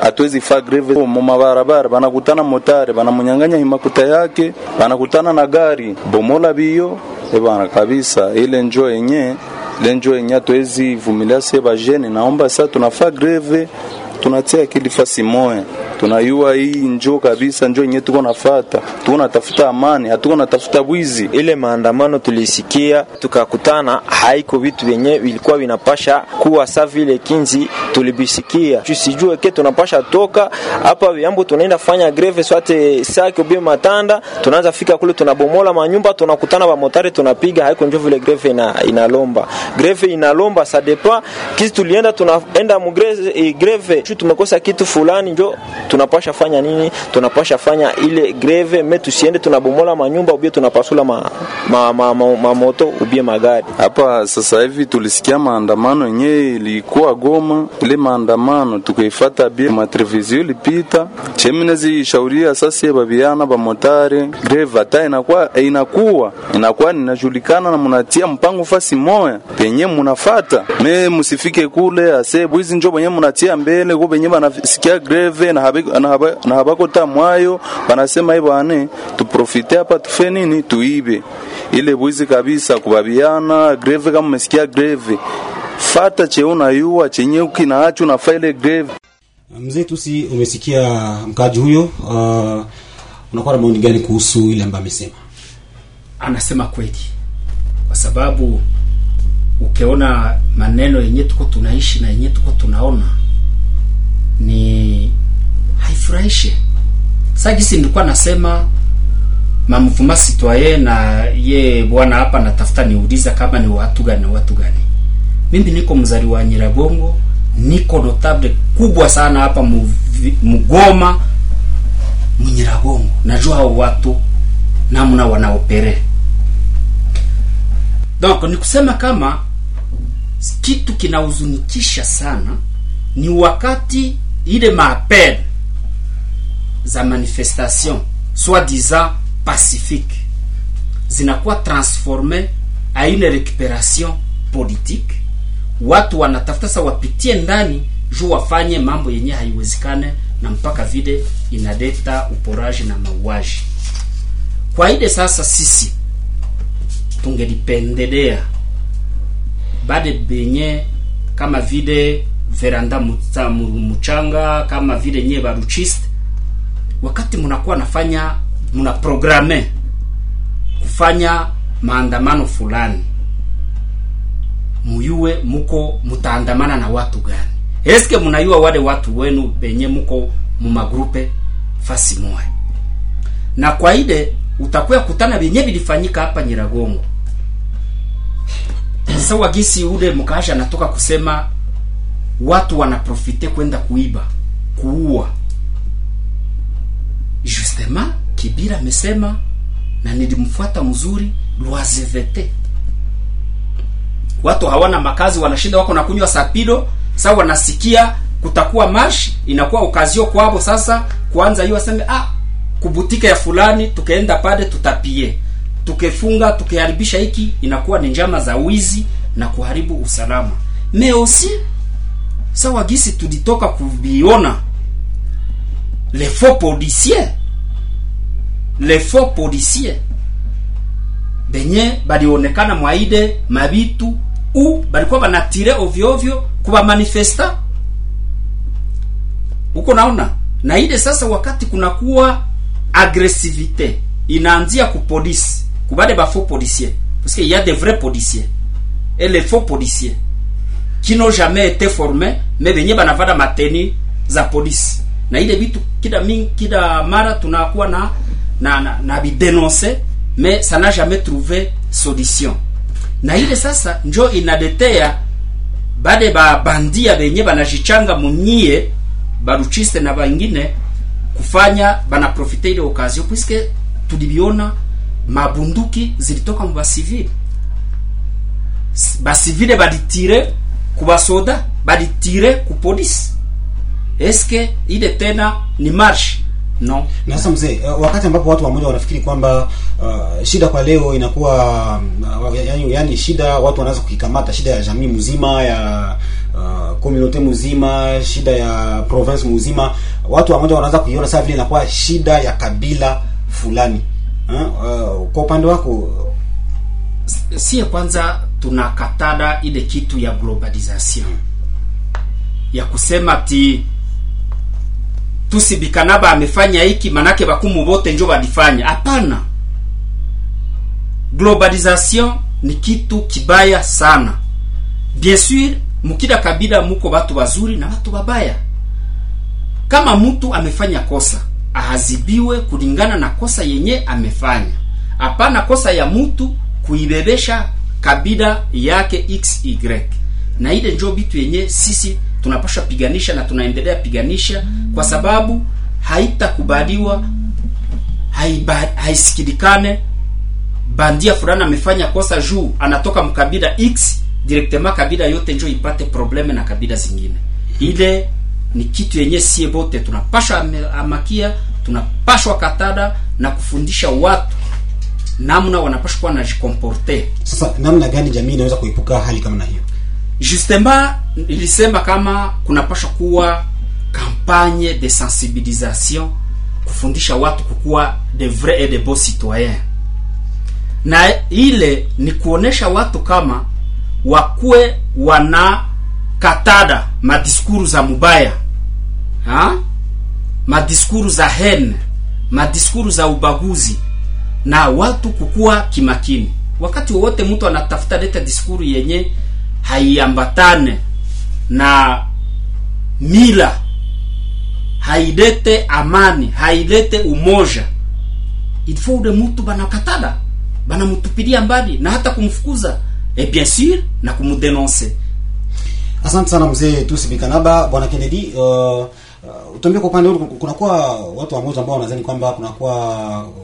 Hatuwezi faa greve mu mabarabara, banakutana motare banamunyang'anya himakuta yake, banakutana na gari bomola biyo ebana kabisa. Ile njo yenye ile njo yenye hatuwezi vumilia sie bajene. Naomba sasa tunafaa greve, tunatia akili fasi moya tunayua hii njo kabisa njo yenye tuko nafata, tuko natafuta amani, hatuko natafuta bwizi. ile maandamano tulisikia tukakutana, haiko vitu vyenye vilikuwa vinapasha kuwa sa vile kinzi tulibisikia, tusijue ke tunapasha toka hapa viambo, tunaenda fanya greve swate sake ubie matanda, tunaanza fika kule tunabomola manyumba, tunakutana ba motari tunapiga, haiko njo vile greve ina, inalomba. Greve inalomba sadepa kisi tulienda tunaenda mu greve, tu tumekosa kitu fulani, njo tunapasha fanya nini? Tunapasha fanya ile greve me tusiende tunabomola manyumba ubie tunapasula ma, ma, ma, ma, ma moto ubie magari. Hapa sasa hivi tulisikia maandamano yenye ilikuwa Goma. Ile maandamano tukaifuata bia matrevizio ilipita cheminezi shauria sasa babiana bamotare greve hata inakuwa inakuwa inakuwa ninajulikana na munatia mpango fasi moya penye munafata me musifike kule ase bwizi njo benye munatia mbele ko benye banasikia greve na habakota na haba- na habako tamwayo banasema hivyo ane tuprofite hapa tufe nini? Tuibe. Ile bwizi kabisa kubabiana greve kama umesikia greve. Fata che unayua chenye ukinaacho na faile greve. Mzee Tusi, umesikia mkaji huyo, uh, unakuwa na maoni gani kuhusu ile ambayo amesema? anasema kweli, kwa sababu ukiona maneno yenye tuko tunaishi na yenye tuko tunaona ni haifurahishi. Sasa jinsi nilikuwa nasema mamvuma sitwaye na ye bwana hapa natafuta niuliza kama ni watu gani watu gani. Mimi niko mzali wa Nyiragongo, niko notable kubwa sana hapa Mgoma Mnyiragongo. Najua hao watu namna wanaopere. Donc ni kusema kama kitu kinahuzunikisha sana ni wakati ile maapel za manifestation soi-disant pacifique zinakuwa transforme à une recuperation politique. Watu wanatafuta sa wapitie ndani juu wafanye mambo yenye haiwezekane, na mpaka vile inaleta uporaji na mauaji. Kwa ile sasa sisi tungelipendelea bade benye kama vile veranda muta, mu- muchanga kama vile nye baruchiste, wakati mnakuwa nafanya mna programe kufanya maandamano fulani, muyue muko mutaandamana na watu gani? Eske mnayua wale watu wenu benye muko mumagrupe fasi moya na kwa ile utakuwa kutana benye bilifanyika hapa Nyiragongo. Sasa wagisi ule mkasha anatoka kusema watu wanaprofite kwenda kuiba, kuua. Justement Kibira amesema na nilimfuata mzuri loisevete. Watu hawana makazi, wanashinda wako na kunywa sapido. Sasa wanasikia kutakuwa marsh, inakuwa ukazio kwao sasa kuanza hiyo, aseme ah, kubutike ya fulani tukaenda pale tutapie tukefunga tukeharibisha hiki inakuwa ni njama za wizi na kuharibu usalama me aussi sawa gisi tulitoka kuviona lefo faux les faux policiers benye balionekana mwaide mabitu u balikuwa banatire ovyo ovyo kuba manifesta? Huko naona? Na ile sasa wakati kunakuwa agresivite inaanzia ku kubade kubale ba faux policiers parce qu'il y a des vrais policiers. Et les faux policiers qui n'ont jamais été formés mais benye banavada mateni za polisi na ile vitu kila mingi kila mara tunakuwa na na na, na bidenonce mais ça n'a jamais trouvé solution. Na ile sasa njo inadetea bade ba bandia benye banajichanga munyie baruchiste na bangine kufanya banaprofite ile occasion puisque tulibiona mabunduki zilitoka mu basivile basivile balitire ku basoda balitire ku polisi eske ile tena ni marshi no na sasa mzee uh, wakati ambapo watu wamoja wanafikiri kwamba uh, shida kwa leo inakuwa uh, yani, yani shida watu wanaweza kukikamata shida ya jamii mzima ya uh, community mzima shida ya province mzima watu wamoja wanaweza kuiona sasa vile inakuwa shida ya kabila fulani. Uh, uh, kwa upande wako sie kwanza tunakatada ile kitu ya globalization. Ya kusema ti tusibikanaba amefanya hiki manake bakumu bote njo balifanya. Hapana. Globalization ni kitu kibaya sana. Bien sûr mukila kabila muko batu bazuri na batu babaya. Kama mtu amefanya kosa ahazibiwe kulingana na kosa yenye amefanya. Hapana kosa ya mtu kuibebesha kabila yake xy na ile njo bitu yenye sisi tunapasha piganisha na tunaendelea piganisha kwa sababu haitakubaliwa haisikilikane. Bandia fulani amefanya kosa juu anatoka mkabila x directement kabila yote njo ipate probleme na kabila zingine. Ile ni kitu yenye sie bote. Tunapashwa amakia tunapashwa katada na kufundisha watu namna wanapashwa kuwa najikomporte sasa namna gani jamii inaweza kuepuka hali kama na hiyo? Justemba ilisema kama kunapasha kuwa kampanye de sensibilisation kufundisha watu kukuwa de vrai et de bon citoyens. Na ile ni kuonesha watu kama wakuwe wana katada madiskuru za mubaya ha? madiskuru za hen, madiskuru za ubaguzi na watu kukuwa kimakini. Wakati wowote mtu anatafuta leta diskuru yenye haiambatane na mila hailete amani hailete umoja ilifo ule mtu banakatala, banamtupilia mbali na hata kumfukuza. E bien sûr na kumudenonse. asante sana mzee tusibikanaba bwana kennedy uh, uh, utuambie kwa upande kunakuwa watu wamoja ambao wanadhani kwamba kunakuwa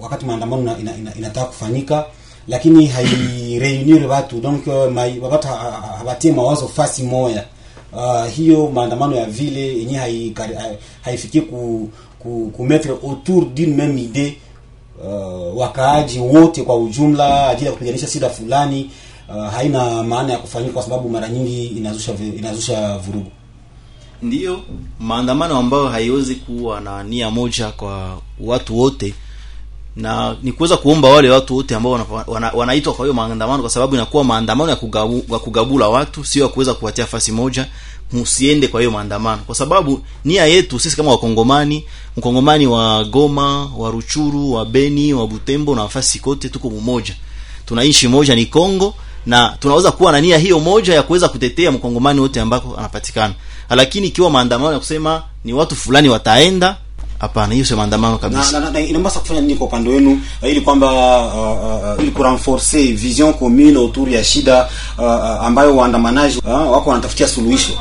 wakati maandamano ina, ina, ina, inataka kufanyika lakini haireunire watu. Donc watu ha- ha- hawatie mawazo fasi moya. Uh, hiyo maandamano ya vile yenyewe haifikie hai- ku, ku, ku mettre autour d'une même idée uh, wakaaji wote kwa ujumla ajili ya kupiganisha sida fulani uh, haina maana ya kufanyika kwa sababu mara nyingi inazusha inazusha vurugu ndiyo maandamano ambayo haiwezi kuwa na nia moja kwa watu wote. Na ni kuweza kuomba wale watu wote ambao wanaitwa wana, wana, kwa hiyo maandamano kwa sababu inakuwa maandamano ya, kugabu, kugabula watu sio ya kuweza kuwatia fasi moja. Msiende kwa hiyo maandamano. Kwa sababu nia yetu sisi kama wakongomani mkongomani wa goma wa ruchuru wa beni wa butembo na nafasi kote tuko mmoja tunaishi moja ni Kongo na tunaweza kuwa na nia hiyo moja ya kuweza kutetea mkongomani wote ambako anapatikana lakini ikiwa maandamano ya kusema ni watu fulani wataenda hapana hiyo sio maandamano na, kabisa. na, na, inapasa kufanya nini kwa upande wenu? Uh, ili kwamba uh, uh, ili kurenforce vision commune autour ya shida uh, uh, ambayo waandamanaji uh, wako wanatafutia suluhisho.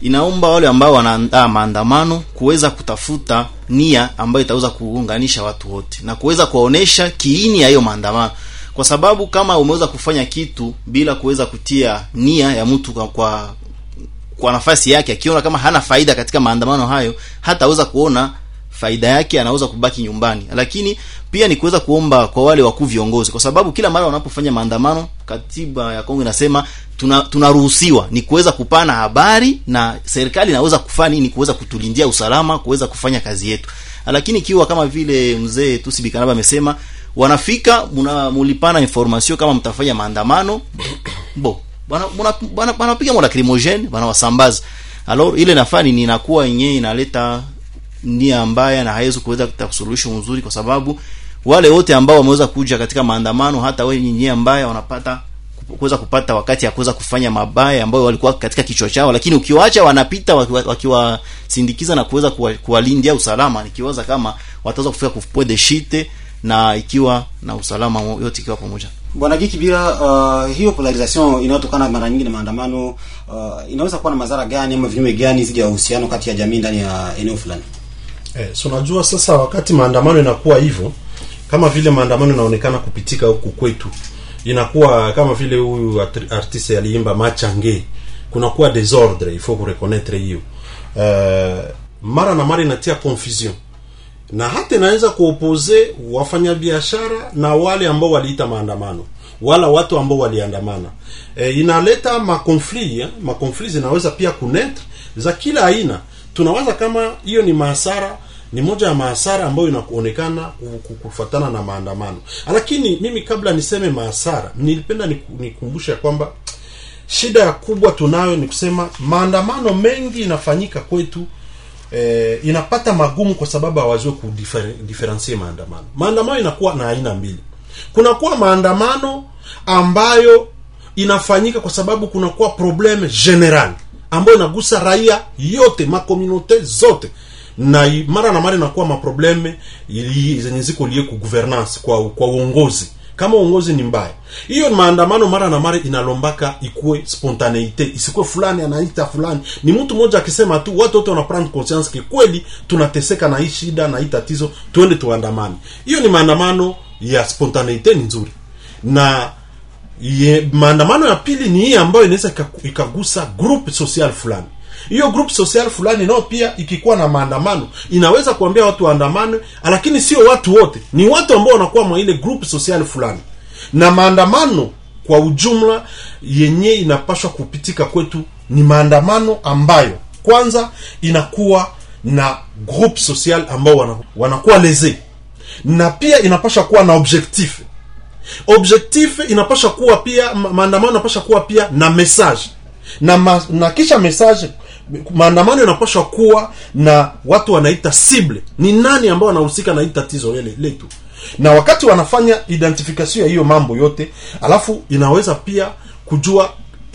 Inaomba wale ambao wanaandaa maandamano kuweza kutafuta nia ambayo itaweza kuunganisha watu wote na kuweza kuwaonesha kiini ya hiyo maandamano. Kwa sababu kama umeweza kufanya kitu bila kuweza kutia nia ya mtu kwa, kwa kwa nafasi yake akiona kama hana faida katika maandamano hayo hataweza kuona faida yake anaweza kubaki nyumbani. Lakini pia ni kuweza kuomba kwa wale wakuu viongozi kwa sababu kila mara wanapofanya maandamano katiba ya Kongo inasema tunaruhusiwa tuna ni kuweza kupana habari na serikali inaweza kufanya nini kuweza kutulindia usalama kuweza kufanya kazi yetu. Lakini ikiwa kama vile mzee Tusi Bikanaba amesema wanafika muna mulipana information kama mtafanya maandamano bo bana mwana alor lacrimogene bana alors ile nafani ni inakuwa yenyewe inaleta nia mbaya na haiwezi kuweza kupata suluhisho nzuri kwa sababu wale wote ambao wameweza kuja katika maandamano hata wewe nia mbaya wanapata kuweza kupata wakati ya kuweza kufanya mabaya ambayo walikuwa katika kichwa chao. Lakini ukiwaacha wanapita wakiwasindikiza na kuweza kuwalindia usalama nikiwaza kama wataweza kufika kufua de shite na ikiwa na usalama yote ikiwa pamoja. Bwana Giki bila uh, hiyo polarization inayotokana mara nyingi na maandamano uh, inaweza kuwa na madhara gani ama vinyume gani zidi ya uhusiano kati ya jamii ndani ya eneo fulani? Eh, so unajua sasa wakati maandamano inakuwa hivyo kama vile maandamano inaonekana kupitika huku kwetu inakuwa kama vile huyu artiste aliimba machange kunakuwa desordre il faut reconnaître hiyo. Uh, mara na mara inatia confusion na hata inaweza kuopoze wafanyabiashara na wale ambao waliita maandamano wala watu ambao waliandamana. E, inaleta makonfli makonfli zinaweza pia kunetre za kila aina. Tunawaza kama hiyo ni maasara ni moja ya maasara ambayo inakuonekana kufuatana na maandamano. Lakini mimi kabla niseme maasara nilipenda nikumbushe kwamba shida ya kubwa tunayo ni kusema maandamano mengi inafanyika kwetu eh, inapata magumu kwa sababu hawajue kudiferensie maandamano. Maandamano inakuwa na aina mbili. Kunakuwa maandamano ambayo inafanyika kwa sababu kunakuwa probleme general ambayo inagusa raia yote makomunote zote. Na mara na mara inakuwa maprobleme zenye ziko lie ku kwa kwa uongozi kama uongozi ni mbaya hiyo maandamano mara na mara inalombaka ikuwe spontaneite isikuwe fulani anaita fulani. Ni mtu mmoja akisema tu watu wote wanaprendre conscience ke kweli tunateseka na hii shida na hii tatizo twende tuandamane. Hiyo ni maandamano ya spontaneite ni nzuri. Na ye, maandamano ya pili ni hii ambayo inaweza ikagusa group social fulani hiyo group social fulani nao pia ikikuwa na maandamano inaweza kuambia watu waandamane lakini sio watu wote ni watu ambao wanakuwa mwa ile group social fulani. Na maandamano kwa ujumla yenye inapashwa kupitika kwetu ni maandamano ambayo kwanza inakuwa na group social ambao wanakuwa leze na pia inapasha kuwa na objectif. Objectif inapasha kuwa pia maandamano inapasha kuwa pia na message. Na, ma, na kisha message maandamano yanapaswa kuwa na watu wanaita sible. ni nani ambao wanahusika na hii tatizo lile letu na wakati wanafanya identification ya hiyo mambo yote alafu inaweza pia kujua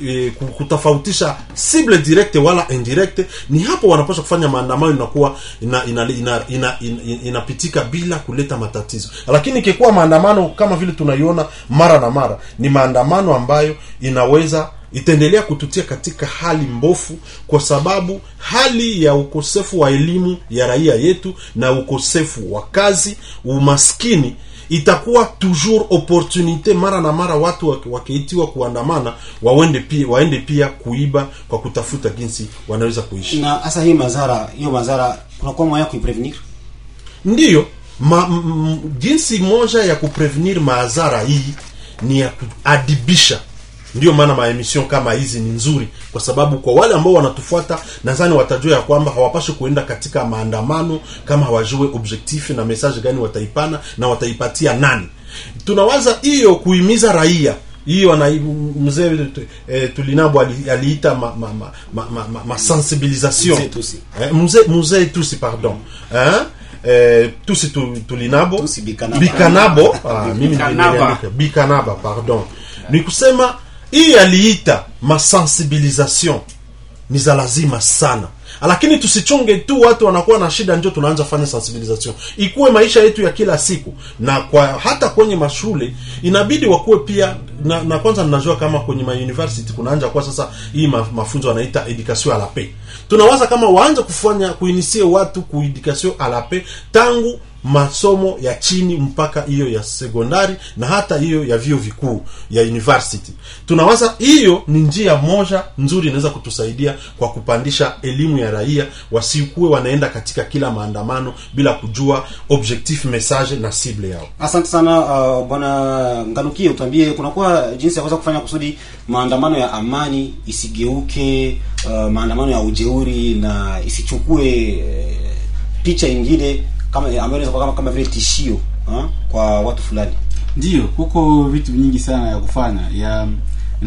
e, kutofautisha cible direct wala indirect ni hapo wanapaswa kufanya maandamano inakuwa ina, ina, ina, ina, ina, inapitika bila kuleta matatizo. Lakini ikikuwa maandamano kama vile tunaiona mara na mara ni maandamano ambayo inaweza itaendelea kututia katika hali mbofu kwa sababu hali ya ukosefu wa elimu ya raia yetu na ukosefu wa kazi umaskini itakuwa toujours opportunite mara na mara watu wakiitiwa kuandamana waende pia waende pia kuiba kwa kutafuta jinsi wanaweza kuishi. Na hasa hii madhara hiyo madhara kunakuwa mwaya kuiprevenir? Ndiyo ma, m, jinsi moja ya kuprevenir madhara hii ni ya kuadibisha ndio maana maemission kama hizi ni nzuri kwa sababu kwa wale ambao wanatufuata nadhani watajua ya kwamba hawapashi kuenda katika maandamano kama hawajue objectif na message gani wataipana na wataipatia nani tunawaza hiyo kuimiza raia hiyo na mzee eh, tulinabo ali, aliita ma, ma, ma, ma, ma, ma, ma sensibilisation Mzee Tusi. eh, mzee mzee tusi pardon eh? Eh, tusi tu, tulinabo Tusi Bikanaba. bikanabo ah, mimi Bikanaba. bikanaba pardon ni kusema hii aliita masensibilisation. Ni za lazima sana. Lakini tusichunge tu watu wanakuwa na shida ndio tunaanza fanya sensibilisation. Ikuwe maisha yetu ya kila siku. Na kwa hata kwenye mashule inabidi wakuwe pia na, na kwanza ninajua kama kwenye ma university kunaanza kwa sasa hii mafunzo wanaita education à la paix tunawaza kama waanze kufanya kuinisie watu kuindikasio paix tangu masomo ya chini mpaka hiyo ya sekondari na hata hiyo ya vyuo vikuu ya university. Tunawaza hiyo ni njia moja nzuri inaweza kutusaidia kwa kupandisha elimu ya raia wasikuwe wanaenda katika kila maandamano bila kujua objectif message na sible yao. Asante sana uh, bwana nganukie utambie kunakuwa jinsi ya kuweza kufanya kusudi maandamano ya amani isigeuke uh, maandamano ya ujeuri na isichukue uh, picha ingine kama ambayo inaweza kuwa kama, kama vile tishio ha? kwa watu fulani. Ndio kuko vitu vingi sana ya kufanya ya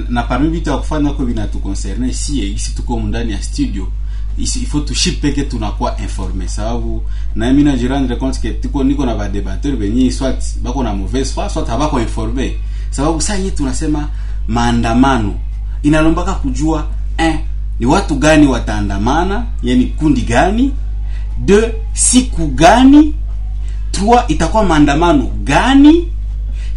na parmi vitu ya kufanya ko vinatuconcerne sie isi tuko ndani ya studio. Isi ifo tushi peke tunakuwa informe sababu na mimi na jirani compte que tuko niko na badebateur benye soit bako na mauvaise foi soit habako informe sababu sasa hii tunasema maandamano. Inalombaka kujua eh, ni watu gani wataandamana? Yani kundi gani? De siku gani? Trois itakuwa maandamano gani?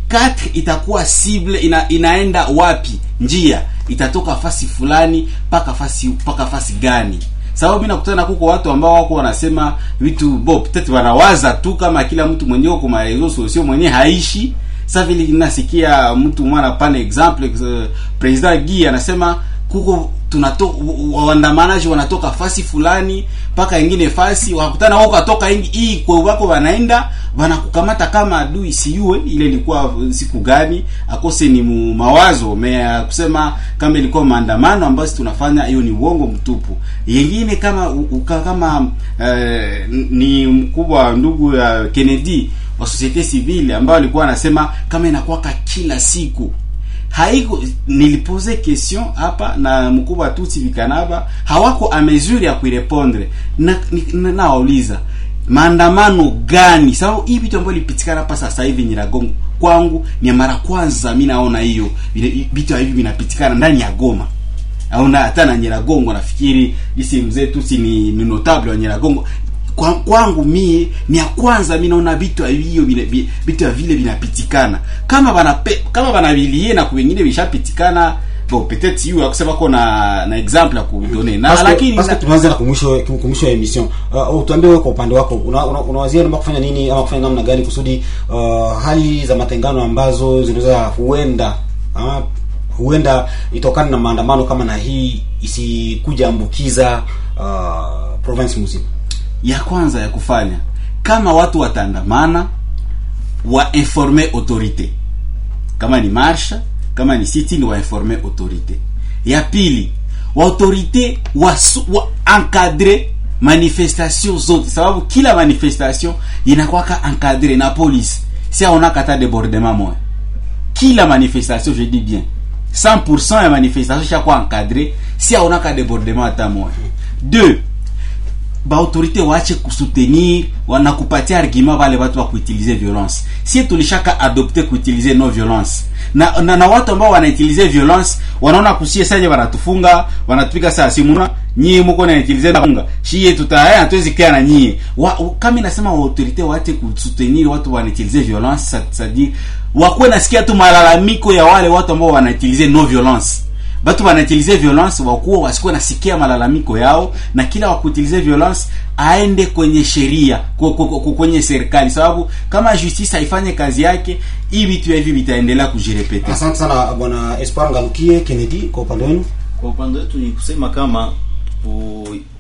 Quatre itakuwa cible ina, inaenda wapi? Njia itatoka fasi fulani paka fasi paka fasi gani? Sababu mimi nakutana kuko watu ambao wako wanasema vitu bo peut-être wanawaza tu kama kila mtu mwenyewe kwa marezo sosio mwenyewe haishi. Sasa vile nasikia mtu mwana pana example uh, president Guy anasema kuko tunatoka waandamanaji wanatoka fasi fulani mpaka ingine fasi wakutana wao katoka ingi hii kwa wako wanaenda wanakukamata kama adui siyue ile ilikuwa siku gani akose ni mawazo mea kusema kama ilikuwa maandamano ambayo tunafanya hiyo ni uongo mtupu. Yengine kama uka, kama eh, ni mkubwa ndugu ya Kennedy wa societe civile ambao alikuwa anasema kama inakuwaka kila siku haiko nilipose question hapa na mkubwa Tutsi Vikanaba hawako a mesure ya kuirepondre na, na maandamano gani? Sababu hii vitu ambayo ilipitikana hapa sasa hivi Nyiragongo kwangu ni mara kwanza mimi naona hiyo. Vitu hivi vinapitikana ndani ya Goma. Aona hata na Nyiragongo nafikiri isi mzee Tutsi ni, ni notable wa Nyiragongo kwa, kwangu mie ni ya kwanza mi naona vitu hivyo vitu vile vinapitikana. Kama bana kama banabilie na kwingine vishapitikana bon peut-être yu akusema ko na na example ya kudone na parce lakini paske tunaanza na kumwisho kumwisho ya emission. Uh, utuambie wewe kwa upande wako unawazia una, una, una kufanya nini ama kufanya namna gani kusudi uh, hali za matengano ambazo zinaweza huenda ama huenda itokana na maandamano kama na hii isikuja ambukiza uh, province mzima ya kwanza ya kufanya. Kama watu wataandamana wainforme autorité kama ni marsha kama ni sitini wainforme autorité ya pili waautorité wasu- wa manifestation zote. Sababu kila manifestation inakwaka encadre na police. Si aonaka hata debordement moya. Kila manifestation je dis bien 100% ya manifestation chaque encadré si aonaka débordement hata moya. Deux baautorité waache kusutenir na kupatia argument vale watu wa kuutilize violence. Sie tulishaka adopte kuutilize no violence na, na, na watu ambao wanautilize violence wanaona kusie sanye wanatufunga wanatupika saa simuna nyie muko na utilize funga. Shie tutaya hatuwezi kia na nyie. Wa, kama inasema autorité waache kusutenir watu wanautilize violence ça c'est-à-dire wakuwe nasikia tu malalamiko ya wale watu ambao wanautilize no violence batu wanautilize violence wakuwa wasikuwe nasikia malalamiko yao na kila wakuutilize violence aende kwenye sheria kwenye serikali. Sababu kama justice haifanye kazi yake hii vitu hivi vitaendelea kujirepete. Asante sana bwana espoir ngalukie kennedy kwa upande wenu. Kwa upande wetu ni kusema kama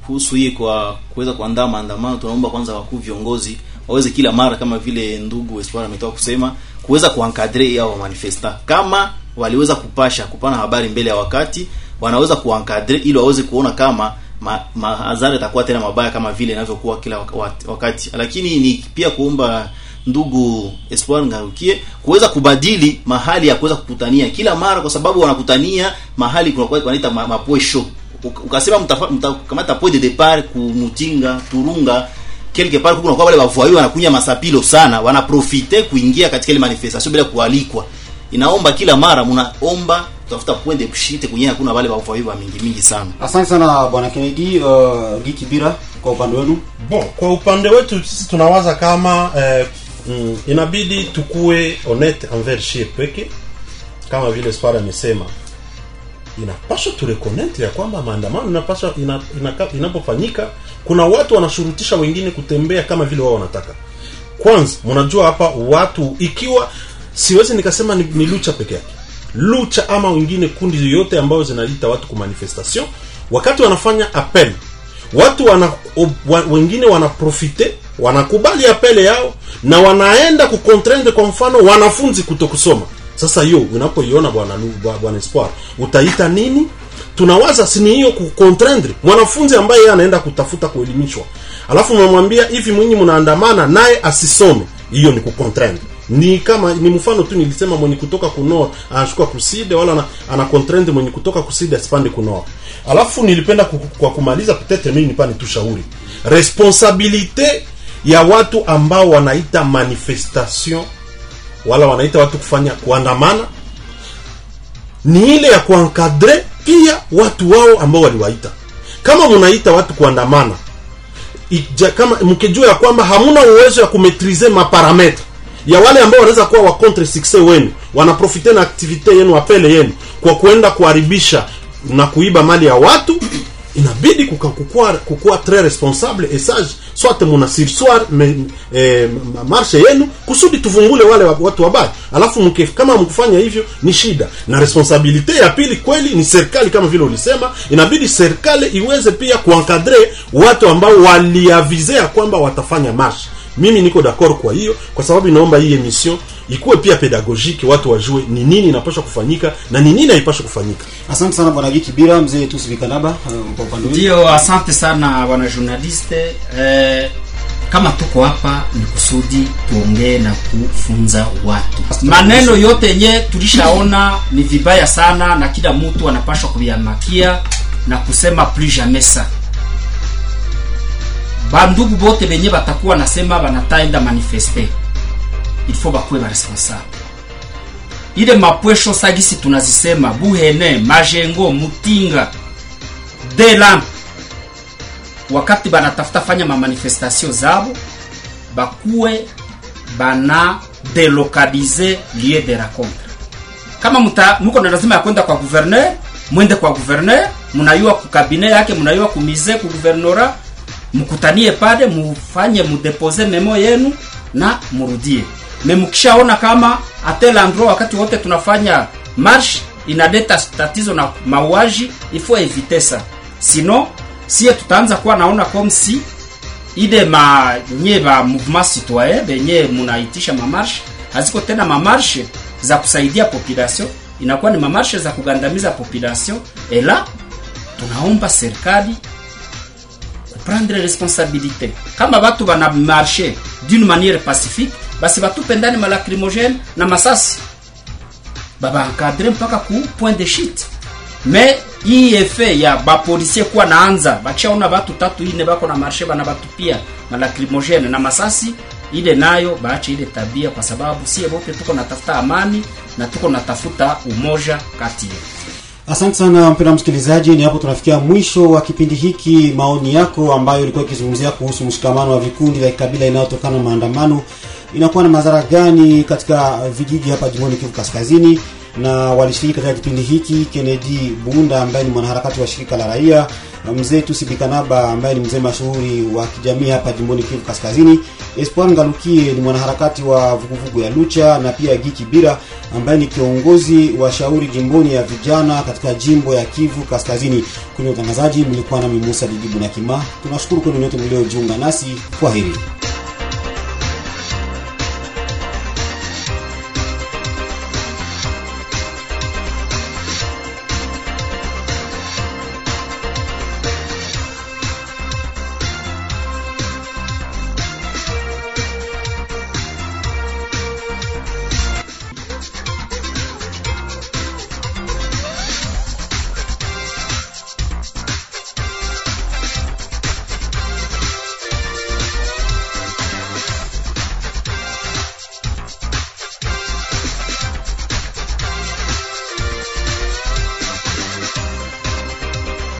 kuhusu hii kwa kuweza kuandaa maandamano tunaomba kwanza wakuu viongozi waweze kila mara kama vile ndugu Espoir ametoka kusema kuweza kuankadre hao manifesta. Kama waliweza kupasha kupana habari mbele ya wakati wanaweza kuankadre ili waweze kuona kama ma, mahadhara itakuwa tena mabaya kama vile inavyokuwa kila wakati lakini ni pia kuomba ndugu Espoir Ngarukie kuweza kubadili mahali ya kuweza kukutania kila mara, kwa sababu wanakutania mahali kuna wanaita ma- mapoe show. Ukasema mtakamata point de depart kumutinga Turunga quelque part kuna kwa wale wavoyou wanakunya masapilo sana, wanaprofite kuingia katika ile manifestation bila kualikwa. Inaomba kila mara mnaomba tafuta kwende kushite kwenye hakuna wale wavoyou wa mingi mingi sana. asante sana bwana kennedy uh, gikibira kwa upande wenu. Bon kwa upande wetu sisi tunawaza kama eh, mm, inabidi tukue honete envers chez peke. Kama vile spara amesema inapaswa turekonete ya kwamba maandamano inapaswa ina, ina inapofanyika kuna watu wanashurutisha wengine kutembea kama vile wao wanataka. Kwanza mnajua hapa watu ikiwa siwezi nikasema ni, ni lucha peke yake. Lucha ama wengine kundi yoyote ambayo zinaita watu ku manifestation wakati wanafanya appel watu wana, wa, wengine wanaprofite wanakubali apele yao na wanaenda kucontraindre kwa mfano wanafunzi kutokusoma. Sasa hiyo unapoiona bwana bwana espoir utaita nini? Tunawaza sini hiyo kucontraindre mwanafunzi ambaye yeye anaenda kutafuta kuelimishwa. Alafu unamwambia hivi mwinyi mnaandamana naye asisome. Hiyo ni kucontraindre ni kama ni mfano tu nilisema mwenye kutoka kunor anashuka kuside wala ana, ana contraindre mwenye kutoka kuside asipande kunor alafu nilipenda kwa kumaliza peut-être mimi nipane tu shauri. Responsabilite ya watu ambao wanaita manifestation wala wanaita watu kufanya kuandamana ni ile ya kuankadre pia watu wao ambao waliwaita. Kama mnaita watu kuandamana kama mkijua ya kwamba hamuna uwezo ya kumetrize maparametre ya wale ambao wanaweza kuwa wa contre succès wenu wanaprofite na aktivite yenu apele yenu kwa kuenda kuharibisha na kuiba mali ya watu inabidi kukua kukua très responsable et sage. Soit muna sursoir eh, ma- marshe yenu kusudi tuvungule wale watu wabaya. Alafu mke, kama mkufanya hivyo ni shida. Na responsabilite ya pili kweli ni serikali kama vile ulisema. Inabidi serikali iweze pia kuankadre watu ambao waliavizea kwamba watafanya marshe mimi niko d'accord kwa hiyo kwa sababu inaomba hii emission ikuwe pia pedagogique watu wajue ni nini inapaswa kufanyika na ni nini haipaswa kufanyika. Asante sana bwana Giki Bila, mzee Tusibikanaba uh, kwa upande wenu. Ndio asante sana bwana journaliste. Eh, kama tuko hapa ni kusudi tuongee na kufunza watu. Maneno yote yenye tulishaona ni vibaya sana na kila mtu anapaswa kuviamakia na kusema plus jamais ça bandugu bote benye batakuwa nasema banataenda manifeste. Il faut bakuwe baresponsable ile mapwesho sagisi tunazisema buhene majengo mutinga Delam, wakati banatafuta fanya mamanifestation zabo bakuwe bana delokalize lieu de rencontre kama muta, muko na lazima ya kwenda kwa gouverneur mwende kwa gouverneur munayua kukabine yake munayua kumize ku guvernora mkutanie pale mufanye mudepose memo yenu na murudie. Me mkishaona kama atel endroit wakati wote tunafanya marsh inaleta tatizo na mauaji ifo evite sa sino sie tutaanza kuwa naona komsi ide ma nye ba mouvement citoyen benye munaitisha mamarshe haziko tena mamarshe za kusaidia population inakuwa ni mamarshe za kugandamiza population. Ela tunaomba serikali kuprendre responsabilité. Kama batu bana marche d'une manière pacifique basi batupe ndani na masasi. Babaencadre mpaka ku point de chute. Me hii efe ya bapolisie kuwa naanza bachaona batu tatu ine bako na marshe bana batupia malacrimogene na masasi ile nayo baache ile tabia kwa sababu sie bote tuko natafuta amani na tuko natafuta umoja kati yetu Asante sana mpendwa msikilizaji, ni hapo tunafikia mwisho wa kipindi hiki. Maoni yako ambayo ilikuwa ikizungumzia kuhusu mshikamano wa vikundi vya kikabila inayotokana na maandamano inakuwa na madhara gani katika vijiji hapa jimboni Kivu Kaskazini, na walishiriki katika kipindi hiki Kennedy Bunda ambaye ni mwanaharakati wa shirika la raia, mzee Tusibikanaba ambaye ni mzee mashuhuri wa kijamii hapa jimboni Kivu Kaskazini, Espoir Ngalukie ni mwanaharakati wa vuguvugu ya Lucha, na pia Giki Bira ambaye ni kiongozi wa shauri jimboni ya vijana katika jimbo ya Kivu Kaskazini. Kwenye utangazaji mlikuwa nami Musa Didibu na Kima. Tunashukuru kwenu nyote mliojiunga nasi. Kwaheri.